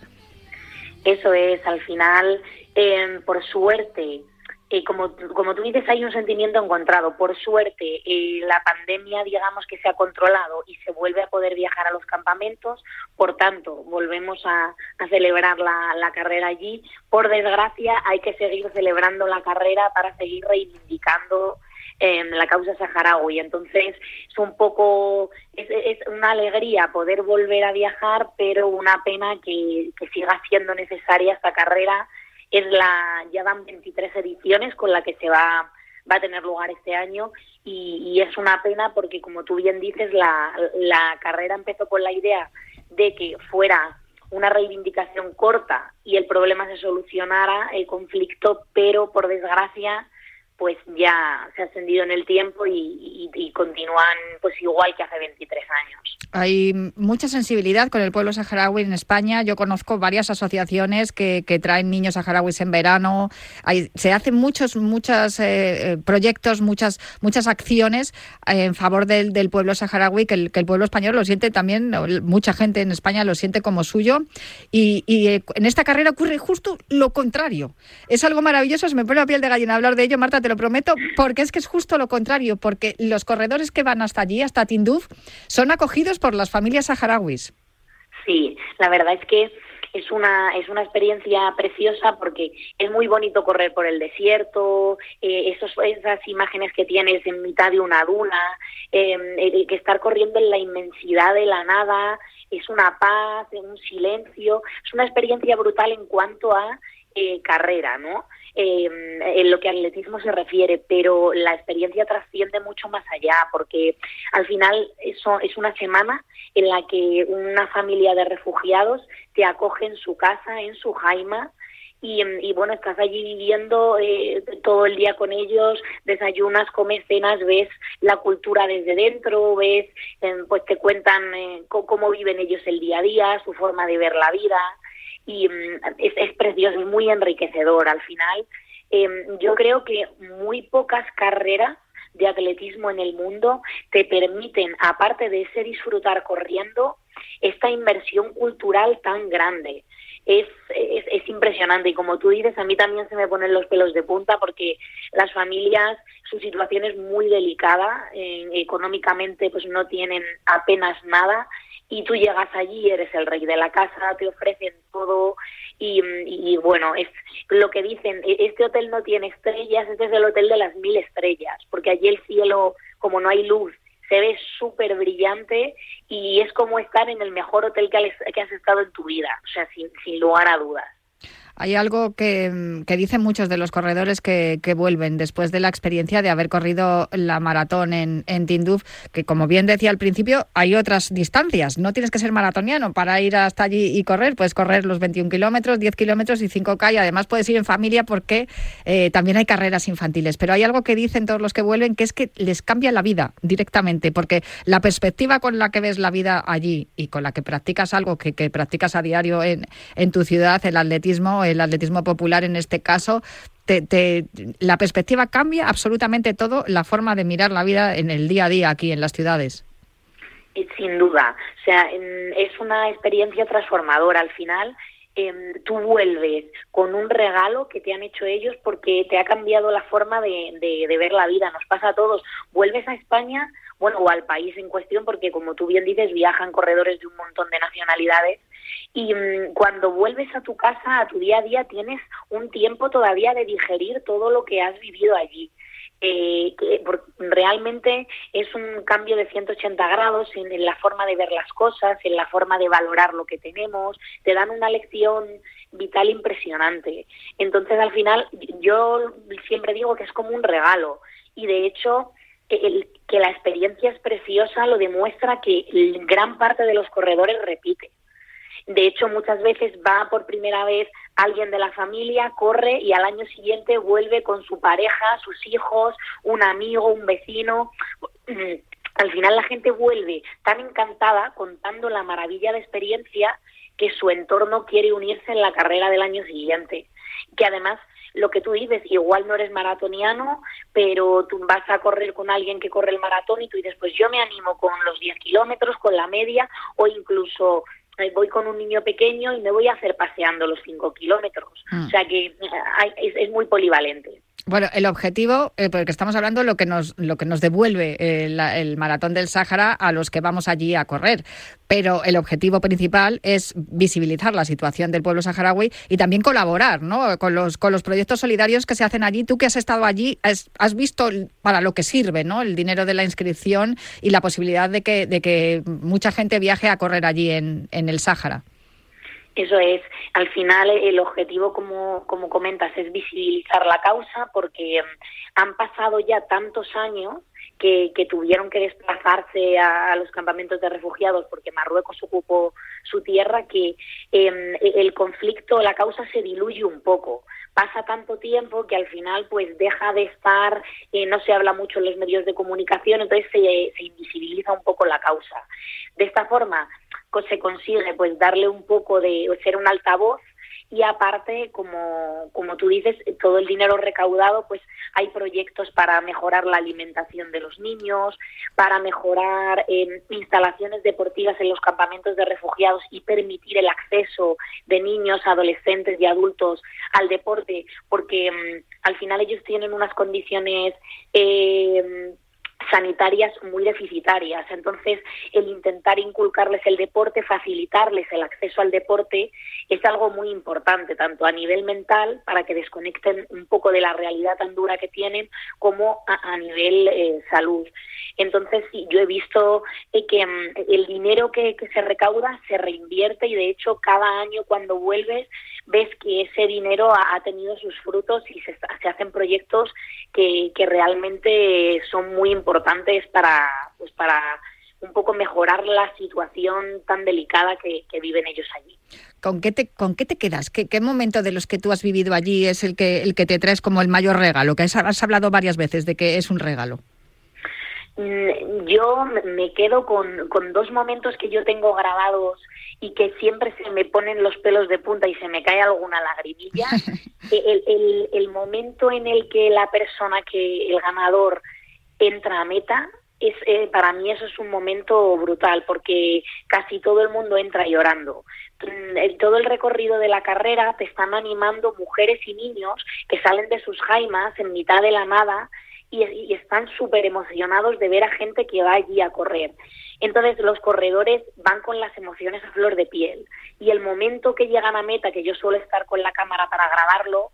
Eso es, al final, eh, por suerte, como, como tú dices, hay un sentimiento encontrado. Por suerte, eh, la pandemia, digamos que se ha controlado y se vuelve a poder viajar a los campamentos. Por tanto, volvemos a, celebrar la, carrera allí. Por desgracia, hay que seguir celebrando la carrera para seguir reivindicando em, la causa saharaui. Entonces, es un poco, es, una alegría poder volver a viajar, pero una pena que, que siga siendo necesaria esta carrera es la, ya van 23 ediciones con la que se va, va a tener lugar este año y, es una pena porque, como tú bien dices, la, la carrera empezó con la idea de que fuera una reivindicación corta y el problema se solucionara, el conflicto, pero por desgracia pues ya se ha ascendido en el tiempo y, continúan pues igual que hace 23 años. Hay mucha sensibilidad con el pueblo saharaui en España. Yo conozco varias asociaciones que, traen niños saharauis en verano. se hacen muchos muchos eh, eh, proyectos, muchas muchas acciones en favor del, pueblo saharaui que el, pueblo español lo siente también, mucha gente en España lo siente como suyo. Y, eh, en esta carrera ocurre justo lo contrario. Es algo maravilloso, se me pone la piel de gallina hablar de ello. Marta, te lo prometo, porque es que es justo lo contrario, porque los corredores que van hasta allí, hasta Tinduf, son acogidos por las familias saharauis. Sí, la verdad es que es una es una experiencia preciosa porque es muy bonito correr por el desierto eh, esos, esas imágenes que tienes en mitad de una duna eh, que estar corriendo en la inmensidad de la nada es una paz un silencio es una experiencia brutal en cuanto a eh, carrera no Em, en lo que atletismo se refiere, pero la experiencia trasciende mucho más allá, porque al final eso es una semana en la que una familia de refugiados te acoge en su casa, en su jaima, y, bueno, estás allí viviendo eh, todo el día con ellos, desayunas, comes cenas, ves la cultura desde dentro, ves, em, pues te cuentan eh, cómo viven ellos el día a día, su forma de ver la vida, y mm, es, es precioso, es muy enriquecedor. Al final, em, yo creo que muy pocas carreras de atletismo en el mundo te permiten, aparte de ese disfrutar corriendo, esta inversión cultural tan grande. Es, es, es, impresionante y como tú dices, a mí también se me ponen los pelos de punta porque las familias, su situación es muy delicada, eh, económicamente pues no tienen apenas nada y tú llegas allí, eres el rey de la casa, te ofrecen todo y, bueno, es lo que dicen, e, este hotel no tiene estrellas, este es el hotel de las mil estrellas, porque allí el cielo, como no hay luz, se ve súper brillante y es como estar en el mejor hotel que has, que has estado en tu vida, o sea, sin, sin lugar a dudas. Hay algo que, dicen muchos de los corredores que, vuelven después de la experiencia de haber corrido la maratón en, en Tinduf, que como bien decía al principio, hay otras distancias. No tienes que ser maratoniano para ir hasta allí y correr. Puedes correr los 21 kilómetros, 10 kilómetros y 5K y además puedes ir en familia porque eh, también hay carreras infantiles. Pero hay algo que dicen todos los que vuelven que es que les cambia la vida directamente porque la perspectiva con la que ves la vida allí y con la que practicas algo que, que practicas a diario en, en tu ciudad, el atletismo, el atletismo popular en este caso, te, la perspectiva cambia absolutamente todo, la forma de mirar la vida en el día a día aquí en las ciudades. Eh, sin duda, o sea, es una experiencia transformadora al final. Em, tú vuelves con un regalo que te han hecho ellos porque te ha cambiado la forma de, de, ver la vida. Nos pasa a todos. Vuelves a España, bueno, o al país en cuestión, porque como tú bien dices, viajan corredores de un montón de nacionalidades y mm, cuando vuelves a tu casa, a tu día a día, tienes un tiempo todavía de digerir todo lo que has vivido allí. Eh, que realmente es un cambio de 180 grados en, la forma de ver las cosas, en la forma de valorar lo que tenemos, te dan una lección vital impresionante. Entonces, al final, yo siempre digo que es como un regalo y de hecho, el, que la experiencia es preciosa lo demuestra que gran parte de los corredores repite. De hecho, muchas veces va por primera vez alguien de la familia, corre y al año siguiente vuelve con su pareja, sus hijos, un amigo, un vecino. Al final la gente vuelve tan encantada contando la maravilla de experiencia que su entorno quiere unirse en la carrera del año siguiente. Que además lo que tú dices, igual no eres maratoniano, pero tú vas a correr con alguien que corre el maratón y tú dices, pues yo me animo con los 10 kilómetros, con la media, o incluso voy con un niño pequeño y me voy a hacer paseando los cinco kilómetros. Mm. O sea que eh, es, muy polivalente. Bueno, el objetivo, eh, porque estamos hablando lo que nos lo que nos devuelve eh, el maratón del Sáhara a los que vamos allí a correr, pero el objetivo principal es visibilizar la situación del pueblo saharaui y también colaborar, ¿no? Con los con los proyectos solidarios que se hacen allí. Tú que has estado allí, has, has visto para lo que sirve, ¿no? El dinero de la inscripción y la posibilidad de que de que mucha gente viaje a correr allí en, en el Sáhara. Eso es, al final el objetivo, como, como comentas, es visibilizar la causa porque mm, han pasado ya tantos años que, tuvieron que desplazarse a, los campamentos de refugiados porque Marruecos ocupó su tierra que em, el conflicto, la causa se diluye un poco. Pasa tanto tiempo que al final pues deja de estar, eh, no se habla mucho en los medios de comunicación, entonces se invisibiliza un poco la causa. De esta forma, se consigue pues darle un poco de ser un altavoz. Y aparte como, como tú dices todo el dinero recaudado pues hay proyectos para mejorar la alimentación de los niños para mejorar eh, instalaciones deportivas en los campamentos de refugiados y permitir el acceso de niños adolescentes y adultos al deporte porque mm, al final ellos tienen unas condiciones eh, sanitarias muy deficitarias. Entonces, el intentar inculcarles el deporte, facilitarles el acceso al deporte, es algo muy importante, tanto a nivel mental, para que desconecten un poco de la realidad tan dura que tienen, como a, nivel eh, salud. Entonces, sí, yo he visto eh, que mm, el dinero que, se recauda se reinvierte y, de hecho, cada año cuando vuelves, ves que ese dinero ha, tenido sus frutos y se, hacen proyectos que, que realmente son muy importantes importantes para, pues para un poco mejorar la situación tan delicada que, viven ellos allí. ¿Con qué te, con qué te quedas? ¿Qué, ¿Qué, momento de los que tú has vivido allí es el que, el que te traes como el mayor regalo? Que has, hablado varias veces de que es un regalo. Mm, yo me quedo con, con dos momentos que yo tengo grabados y que siempre se me ponen los pelos de punta y se me cae alguna lagrimilla. el, el, el momento en el que la persona que, el ganador, entra a meta, es, eh, para mí eso es un momento brutal porque casi todo el mundo entra llorando. Mm, todo el recorrido de la carrera te están animando mujeres y niños que salen de sus jaimas en mitad de la nada y, y están súper emocionados de ver a gente que va allí a correr. Entonces los corredores van con las emociones a flor de piel y el momento que llegan a meta, que yo suelo estar con la cámara para grabarlo,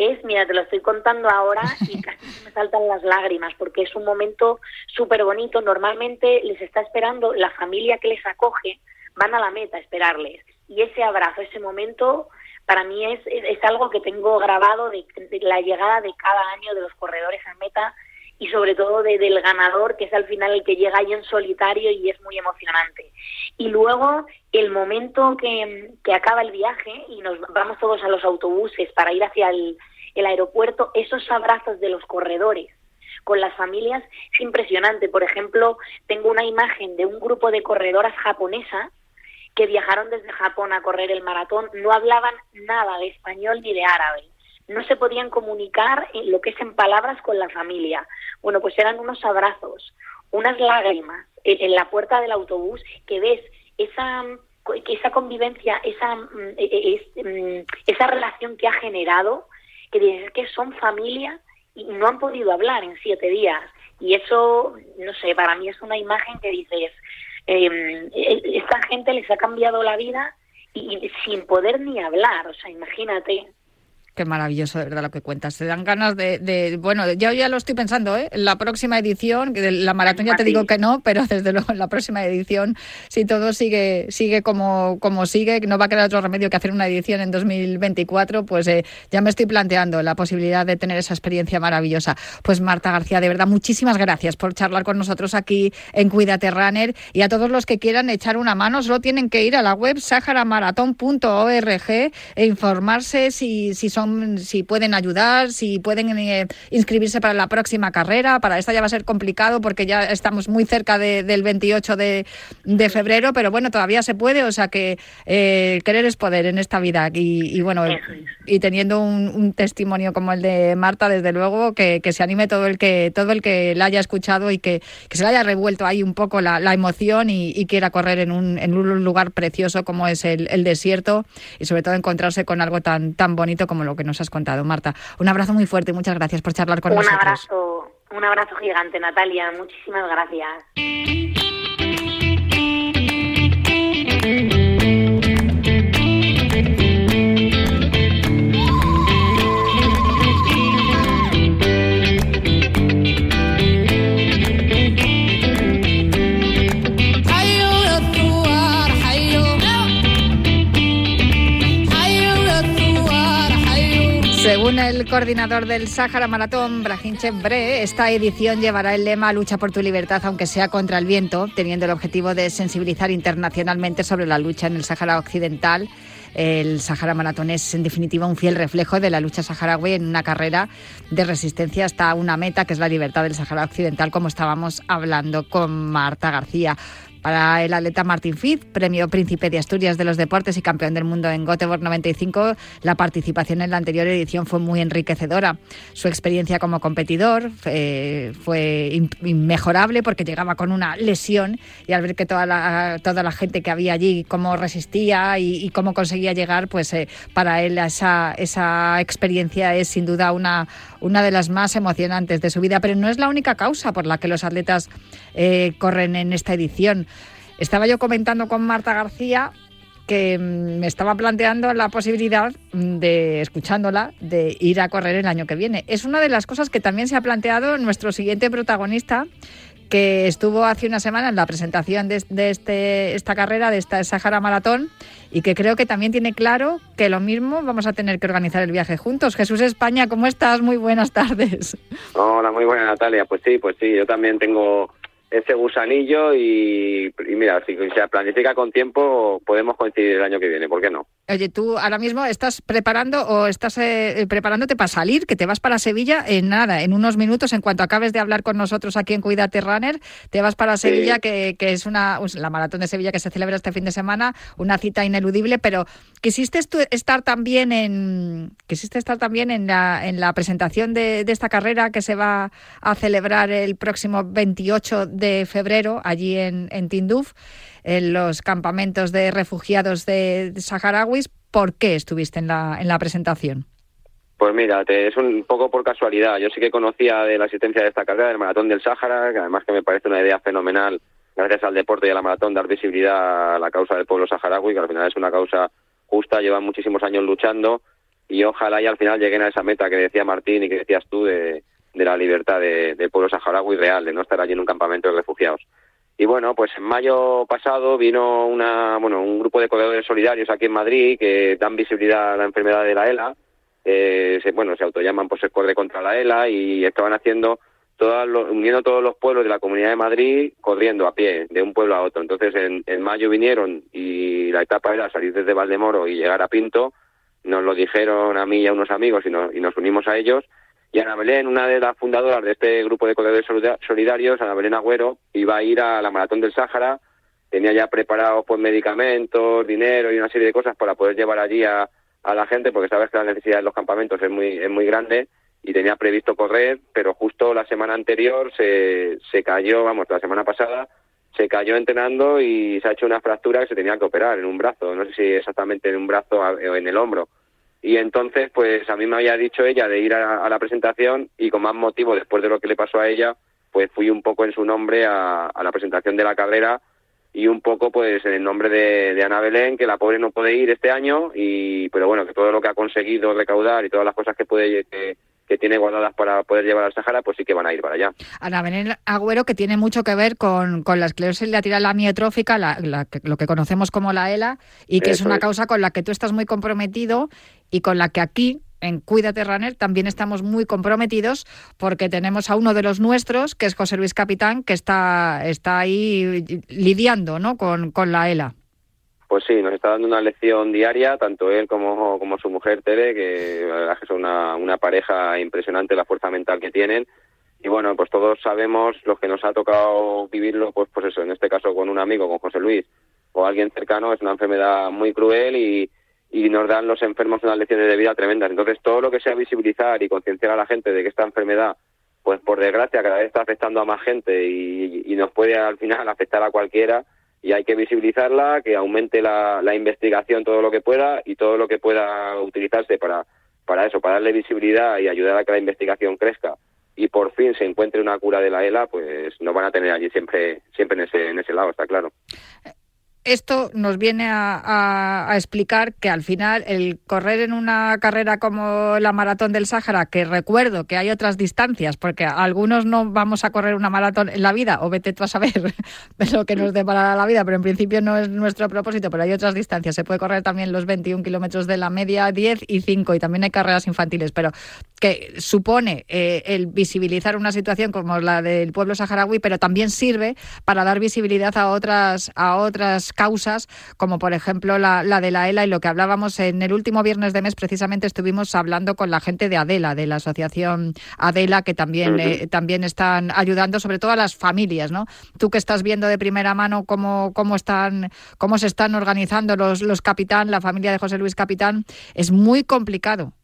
es, mira, te lo estoy contando ahora y casi me saltan las lágrimas porque es un momento súper bonito. Normalmente les está esperando la familia que les acoge, van a la meta a esperarles. Y ese abrazo, ese momento, para mí es, es, algo que tengo grabado de, la llegada de cada año de los corredores a meta y sobre todo de, del ganador, que es al final el que llega ahí en solitario y es muy emocionante. Y luego el momento que, que acaba el viaje y nos vamos todos a los autobuses para ir hacia el, el aeropuerto, esos abrazos de los corredores con las familias es impresionante. Por ejemplo, tengo una imagen de un grupo de corredoras japonesas que viajaron desde Japón a correr el maratón, no hablaban nada de español ni de árabe no se podían comunicar en lo que es en palabras con la familia. Bueno, pues eran unos abrazos, unas lágrimas en, la puerta del autobús que ves esa esa convivencia, esa mm, e, e, mm, esa relación que ha generado, que dices que son familia y no han podido hablar en siete días. Y eso, no sé, para mí es una imagen que dices, eh, esta gente les ha cambiado la vida y sin poder ni hablar, o sea, imagínate. Qué maravilloso, de verdad, lo que cuentas. Se dan ganas de, bueno, yo ya lo estoy pensando, ¿eh? La próxima edición, la maratón ya te digo que no, pero desde luego en la próxima edición, si todo sigue sigue como, como sigue, no va a quedar otro remedio que hacer una edición en 2024, pues eh, ya me estoy planteando la posibilidad de tener esa experiencia maravillosa. Pues Marta García, de verdad, muchísimas gracias por charlar con nosotros aquí en Cuídate Runner y a todos los que quieran echar una mano, solo tienen que ir a la web saharamaraton.org e informarse si, si son si pueden ayudar, si pueden eh, inscribirse para la próxima carrera. Para esta ya va a ser complicado porque ya estamos muy cerca del 28 de, febrero, pero bueno, todavía se puede, o sea que eh, querer es poder en esta vida. Y, bueno, y teniendo un, testimonio como el de Marta, desde luego, que, se anime todo el que todo el que la haya escuchado y que, se le haya revuelto ahí un poco la, emoción y, quiera correr en un, en un lugar precioso como es el, el desierto y sobre todo encontrarse con algo tan, tan bonito como lo lo que nos has contado, Marta. Un abrazo muy fuerte y muchas gracias por charlar con nosotros. Un abrazo, un abrazo gigante, Natalia. Muchísimas gracias. Según el coordinador del Sáhara Maratón, Brahim Bre, esta edición llevará el lema Lucha por tu libertad, aunque sea contra el viento, teniendo el objetivo de sensibilizar internacionalmente sobre la lucha en el Sáhara Occidental. El Sáhara Maratón es, en definitiva, un fiel reflejo de la lucha saharaui en una carrera de resistencia hasta una meta, que es la libertad del Sáhara Occidental, como estábamos hablando con Marta García. Para el atleta Martín Fitz, premio Príncipe de Asturias de los Deportes y campeón del mundo en Göteborg 95, la participación en la anterior edición fue muy enriquecedora. Su experiencia como competidor eh, fue inmejorable porque llegaba con una lesión y al ver que toda la, toda la gente que había allí, cómo resistía y, cómo conseguía llegar, pues eh, para él esa, esa experiencia es sin duda una, una de las más emocionantes de su vida. Pero no es la única causa por la que los atletas eh, corren en esta edición. Estaba yo comentando con Marta García que mm, me estaba planteando la posibilidad de, escuchándola, de ir a correr el año que viene. Es una de las cosas que también se ha planteado nuestro siguiente protagonista, que estuvo hace una semana en la presentación de, este, esta carrera, de esta Sahara Maratón, y que creo que también tiene claro que lo mismo vamos a tener que organizar el viaje juntos. Jesús España, ¿cómo estás? Muy buenas tardes. Hola, muy buena Natalia. Pues sí, pues sí, yo también tengo ese gusanillo y, mira, si se planifica con tiempo podemos coincidir el año que viene, ¿por qué no? Oye, tú ahora mismo estás preparando o estás eh, preparándote para salir, que te vas para Sevilla en nada, en unos minutos, en cuanto acabes de hablar con nosotros aquí en Cuídate Runner, te vas para Sevilla, que, que, es una la maratón de Sevilla que se celebra este fin de semana, una cita ineludible, pero quisiste estar también en quisiste estar también en la, en la presentación de, esta carrera que se va a celebrar el próximo 28 de febrero allí en, en Tinduf, en los campamentos de refugiados de, saharauis. ¿Por qué estuviste en la, en la presentación? Pues mira, es un poco por casualidad. Yo sí que conocía de la asistencia de esta carrera, del Maratón del Sáhara, que además que me parece una idea fenomenal, gracias al deporte y a la maratón, dar visibilidad a la causa del pueblo saharaui, que al final es una causa justa, llevan muchísimos años luchando y ojalá y al final lleguen a esa meta que decía Martín y que decías tú de, de la libertad de, del pueblo saharaui real, de no estar allí en un campamento de refugiados. Y bueno, pues en mayo pasado vino una, bueno, un grupo de corredores solidarios aquí en Madrid que dan visibilidad a la enfermedad de la ELA. Eh, se, bueno, se autollaman por ser corre contra la ELA y estaban haciendo todas uniendo todos los pueblos de la Comunidad de Madrid corriendo a pie de un pueblo a otro. Entonces en, en mayo vinieron y la etapa era salir desde Valdemoro y llegar a Pinto nos lo dijeron a mí y a unos amigos y, y nos unimos a ellos. Y Ana Belén, una de las fundadoras de este grupo de corredores solidarios, Ana Belén Agüero, iba a ir a la Maratón del Sáhara, tenía ya preparados pues medicamentos, dinero y una serie de cosas para poder llevar allí a, a la gente, porque sabes que la necesidad de los campamentos es muy, es muy grande y tenía previsto correr, pero justo la semana anterior se, se cayó, vamos, la semana pasada, se cayó entrenando y se ha hecho una fractura que se tenía que operar en un brazo, no sé si exactamente en un brazo o en el hombro. Y entonces, pues a mí me había dicho ella de ir a, la presentación y con más motivo, después de lo que le pasó a ella, pues fui un poco en su nombre a, la presentación de la carrera y un poco pues en el nombre de, de, Ana Belén, que la pobre no puede ir este año, y pero bueno, que todo lo que ha conseguido recaudar y todas las cosas que puede que, que tiene guardadas para poder llevar al Sahara, pues sí que van a ir para allá. Ana Belén Agüero, que tiene mucho que ver con, con la esclerosis lateral amiotrófica, la, lo que conocemos como la ELA, y que es una causa con la que tú estás muy comprometido y con la que aquí en Cuídate Runner también estamos muy comprometidos porque tenemos a uno de los nuestros, que es José Luis Capitán, que está, está ahí lidiando ¿no? con, con la ELA. Pues sí, nos está dando una lección diaria, tanto él como, como su mujer Tere, que la verdad que son una, una pareja impresionante la fuerza mental que tienen. Y bueno, pues todos sabemos los que nos ha tocado vivirlo, pues, pues eso, en este caso con un amigo, con José Luis, o alguien cercano, es una enfermedad muy cruel y, y nos dan los enfermos unas lecciones de vida tremendas. Entonces, todo lo que sea visibilizar y concienciar a la gente de que esta enfermedad, pues por desgracia, cada vez está afectando a más gente y, y nos puede al final afectar a cualquiera, y hay que visibilizarla, que aumente la, la, investigación todo lo que pueda y todo lo que pueda utilizarse para, para eso, para darle visibilidad y ayudar a que la investigación crezca. Y por fin se encuentre una cura de la ELA, pues nos van a tener allí siempre, siempre en ese, en ese lado, está claro esto nos viene a, explicar que al final el correr en una carrera como la maratón del Sáhara, que recuerdo que hay otras distancias, porque algunos no vamos a correr una maratón en la vida, o vete tú a saber lo que nos deparará la vida, pero en principio no es nuestro propósito, pero hay otras distancias. Se puede correr también los 21 kilómetros de la media, 10 y 5, y también hay carreras infantiles, pero que supone eh, el visibilizar una situación como la del pueblo saharaui, pero también sirve para dar visibilidad a otras, a otras causas, como por ejemplo la, de la ELA y lo que hablábamos en el último viernes de mes, precisamente estuvimos hablando con la gente de Adela, de la asociación Adela, que también, eh, también están ayudando, sobre todo a las familias, ¿no? Tú que estás viendo de primera mano cómo, cómo, están, cómo se están organizando los, los capitán, la familia de José Luis Capitán, es muy complicado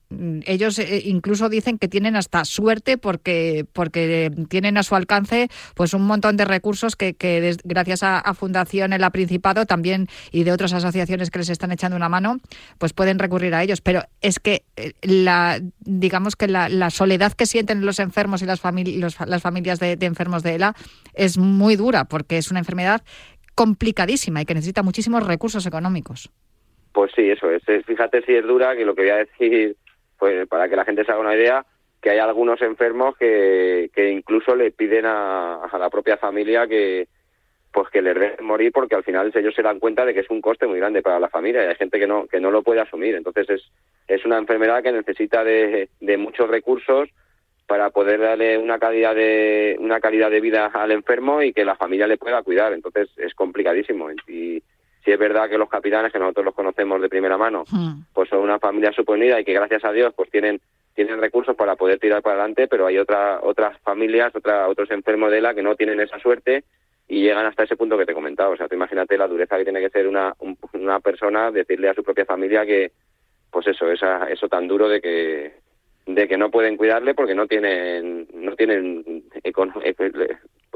ellos eh, incluso dicen que tienen hasta suerte porque porque tienen a su alcance pues un montón de recursos que, gracias a, Fundación El Principado también y de otras asociaciones que les están echando una mano pues pueden recurrir a ellos pero es que eh, la digamos que la, soledad que sienten los enfermos y las, familias las familias de, enfermos de ELA es muy dura porque es una enfermedad complicadísima y que necesita muchísimos recursos económicos. Pues sí, eso es. Fíjate si es dura, que lo que voy a decir pues para que la gente se haga una idea, que hay algunos enfermos que, que incluso le piden a, la propia familia que pues que les dejen morir porque al final ellos se dan cuenta de que es un coste muy grande para la familia y hay gente que no que no lo puede asumir. Entonces es es una enfermedad que necesita de, de muchos recursos para poder darle una calidad de una calidad de vida al enfermo y que la familia le pueda cuidar. Entonces es complicadísimo. Y si es verdad que los capitanes, que nosotros los conocemos de primera mano, hmm. pues son una familia suponida y que gracias a Dios pues tienen tienen recursos para poder tirar para adelante, pero hay otra, otras familias, otra, otros enfermos de la que no tienen esa suerte y llegan hasta ese punto que te he comentado. O sea, tú imagínate la dureza que tiene que ser una, una persona decirle a su propia familia que, pues eso, esa, eso tan duro de que de que no pueden cuidarle porque no tienen no tienen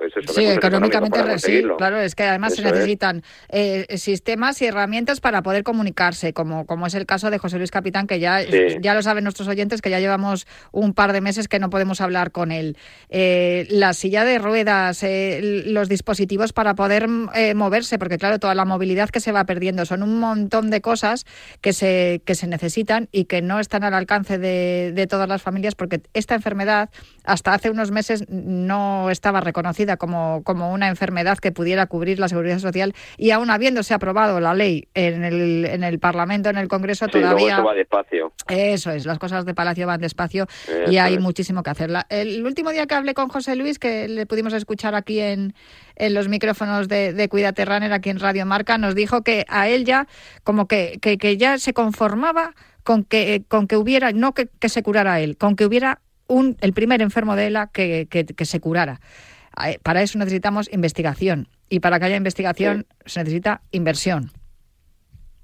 pues eso, sí, económicamente sí, claro, es que además se necesitan eh, sistemas y herramientas para poder comunicarse, como, como es el caso de José Luis Capitán, que ya, ya lo saben nuestros oyentes, que ya llevamos un par de meses que no podemos hablar con él. Eh, la silla de ruedas, eh, los dispositivos para poder moverse, porque claro, toda la movilidad que se va perdiendo, son un montón de cosas que se, que se necesitan y que no están al alcance de, de todas las familias, porque esta enfermedad hasta hace unos meses no estaba reconocida como, como una enfermedad que pudiera cubrir la seguridad social y aún habiéndose aprobado la ley en el, en el Parlamento, en el Congreso, todavía... Eso va despacio. Eso es, las cosas de Palacio van despacio y hay muchísimo que hacer. El último día que hablé con José Luis, que le pudimos escuchar aquí en, en los micrófonos de, de Cuídate Runner, aquí en Radio Marca, nos dijo que a él ya como que, que, que ya se conformaba con que, con que hubiera, no que, que se curara él, con que hubiera un, el primer enfermo de ELA que, que, se curara. Para eso necesitamos investigación y para que haya investigación se necesita inversión.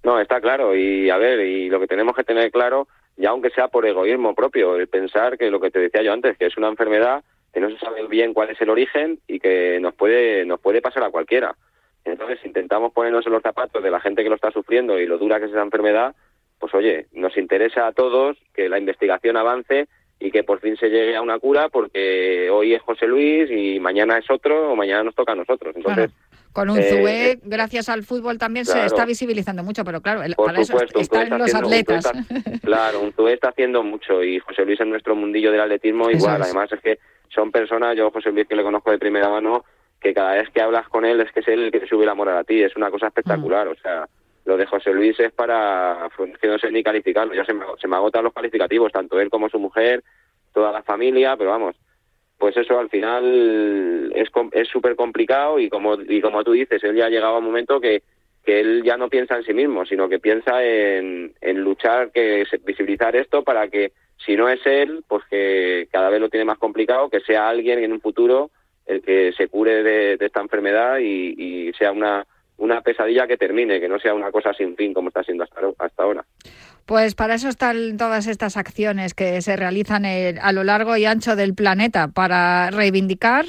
No, está claro y a ver, y lo que tenemos que tener claro, ya aunque sea por egoísmo propio, el pensar que lo que te decía yo antes, que es una enfermedad que no se sabe bien cuál es el origen y que nos puede nos puede pasar a cualquiera. Entonces, intentamos ponernos en los zapatos de la gente que lo está sufriendo y lo dura que es esa enfermedad, pues oye, nos interesa a todos que la investigación avance y que por fin se llegue a una cura porque hoy es José Luis y mañana es otro o mañana nos toca a nosotros. Entonces, Con un ZUE, eh, gracias al fútbol también se está visibilizando mucho, pero claro, para eso están los atletas. claro, un ZUE está haciendo mucho y José Luis en nuestro mundillo del atletismo igual. Además es que son personas, yo José Luis que le conozco de primera mano, que cada vez que hablas con él es que es él el que te sube la moral a ti. Es una cosa espectacular, mm. o sea lo de José Luis es para, que no sé ni calificarlo, ya se me, se me agotan los calificativos, tanto él como su mujer, toda la familia, pero vamos, pues eso al final es es súper complicado y como y como tú dices, él ya ha llegado a un momento que, que él ya no piensa en sí mismo, sino que piensa en, en luchar, que visibilizar esto para que si no es él, pues que cada vez lo tiene más complicado, que sea alguien en un futuro el que se cure de, esta enfermedad y sea una una pesadilla que termine, que no sea una cosa sin fin como está siendo hasta, hasta ahora. Pues para eso están todas estas acciones que se realizan a lo largo y ancho del planeta, para reivindicar,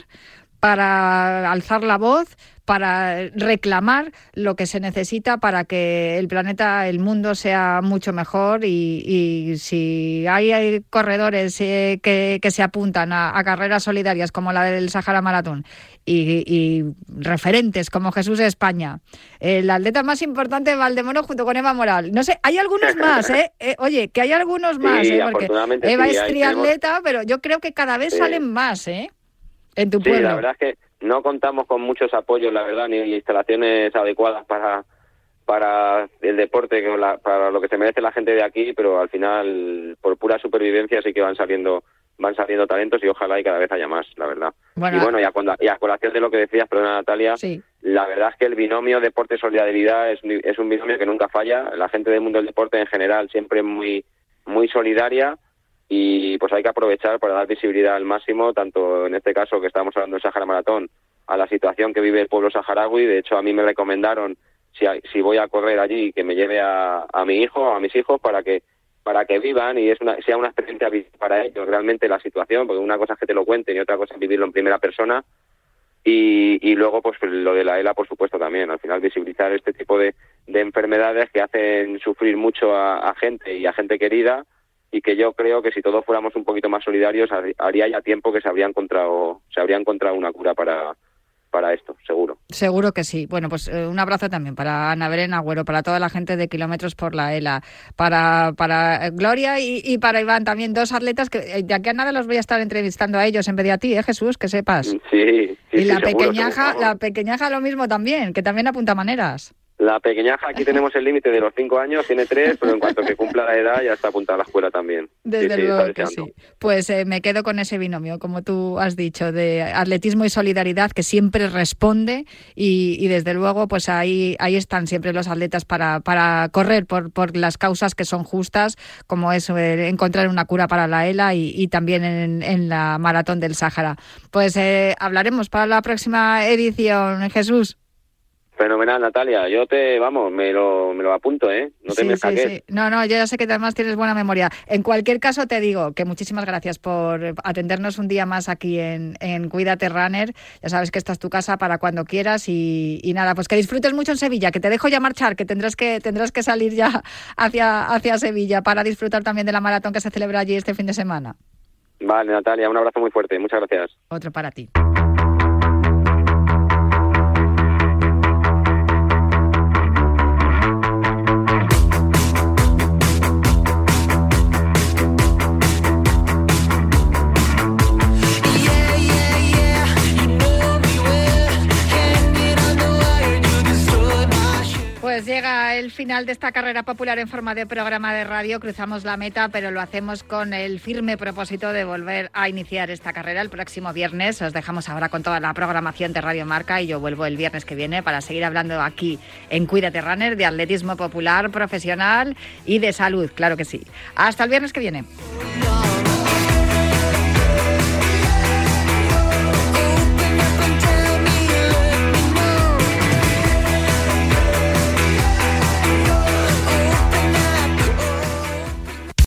para alzar la voz, para reclamar lo que se necesita para que el planeta, el mundo sea mucho mejor y, si hay, corredores eh, que, se apuntan a, carreras solidarias como la del Sahara Maratón y, referentes como Jesús de España, el atleta más importante de Valdemoro junto con Eva Moral. No sé, hay algunos más, ¿eh? eh oye, que hay algunos más, ¿eh? Porque Eva es triatleta, pero yo creo que cada vez salen más, ¿eh? En tu pueblo. la verdad es que no contamos con muchos apoyos, la verdad, ni instalaciones adecuadas para para el deporte, para lo que se merece la gente de aquí, pero al final, por pura supervivencia, sí que van saliendo van saliendo talentos y ojalá y cada vez haya más, la verdad. y bueno, y a, colación de lo que decías, perdona Natalia, la verdad es que el binomio deporte-solidaridad es, es un binomio que nunca falla. La gente del mundo del deporte en general siempre es muy, muy solidaria y pues hay que aprovechar para dar visibilidad al máximo, tanto en este caso que estamos hablando del Sahara Maratón, a la situación que vive el pueblo saharaui. De hecho, a mí me recomendaron, si, si voy a correr allí, que me lleve a, a mi hijo, a mis hijos, para que para que vivan y es una, sea una experiencia para ellos realmente la situación, porque una cosa es que te lo cuenten y otra cosa es vivirlo en primera persona. Y, y luego, pues lo de la ELA, por supuesto, también. Al final, visibilizar este tipo de, de enfermedades que hacen sufrir mucho a, a gente y a gente querida y que yo creo que si todos fuéramos un poquito más solidarios haría ya tiempo que se habría encontrado se habría encontrado una cura para para esto, seguro. Seguro que sí. Bueno, pues eh, un abrazo también para Ana Belén Agüero, para toda la gente de Kilómetros por la ELA, para, para Gloria y, para Iván también, dos atletas que eh, de aquí a nada los voy a estar entrevistando a ellos en vez de a ti, ¿eh, Jesús? Que sepas. Sí, sí Y la pequeñaja, la pequeñaja lo mismo también, que también apunta maneras. La pequeñaja, aquí tenemos el límite de los cinco años, tiene tres, pero en cuanto que cumpla la edad ya está apuntada a la escuela también. Desde luego que sí. Pues eh, me quedo con ese binomio, como tú has dicho, de atletismo y solidaridad que siempre responde y, desde luego pues ahí, ahí están siempre los atletas para, para correr por, por las causas que son justas, como es eh, encontrar una cura para la ELA y, también en, la maratón del Sáhara. Pues eh, hablaremos para la próxima edición, Jesús. Fenomenal, Natalia. Yo te, vamos, me lo, me lo apunto, ¿eh? No te me saques. Sí, No, no, yo ya sé que además tienes buena memoria. En cualquier caso, te digo que muchísimas gracias por atendernos un día más aquí en, en Cuídate Runner. Ya sabes que esta es tu casa para cuando quieras y, y, nada, pues que disfrutes mucho en Sevilla, que te dejo ya marchar, que tendrás que, tendrás que salir ya hacia, hacia Sevilla para disfrutar también de la maratón que se celebra allí este fin de semana. Vale, Natalia, un abrazo muy fuerte. Muchas gracias. Otro para ti. Pues llega el final de esta carrera popular en forma de programa de radio. Cruzamos la meta, pero lo hacemos con el firme propósito de volver a iniciar esta carrera el próximo viernes. Os dejamos ahora con toda la programación de Radio Marca y yo vuelvo el viernes que viene para seguir hablando aquí en Cuídate Runner de atletismo popular, profesional y de salud, claro que sí. Hasta el viernes que viene.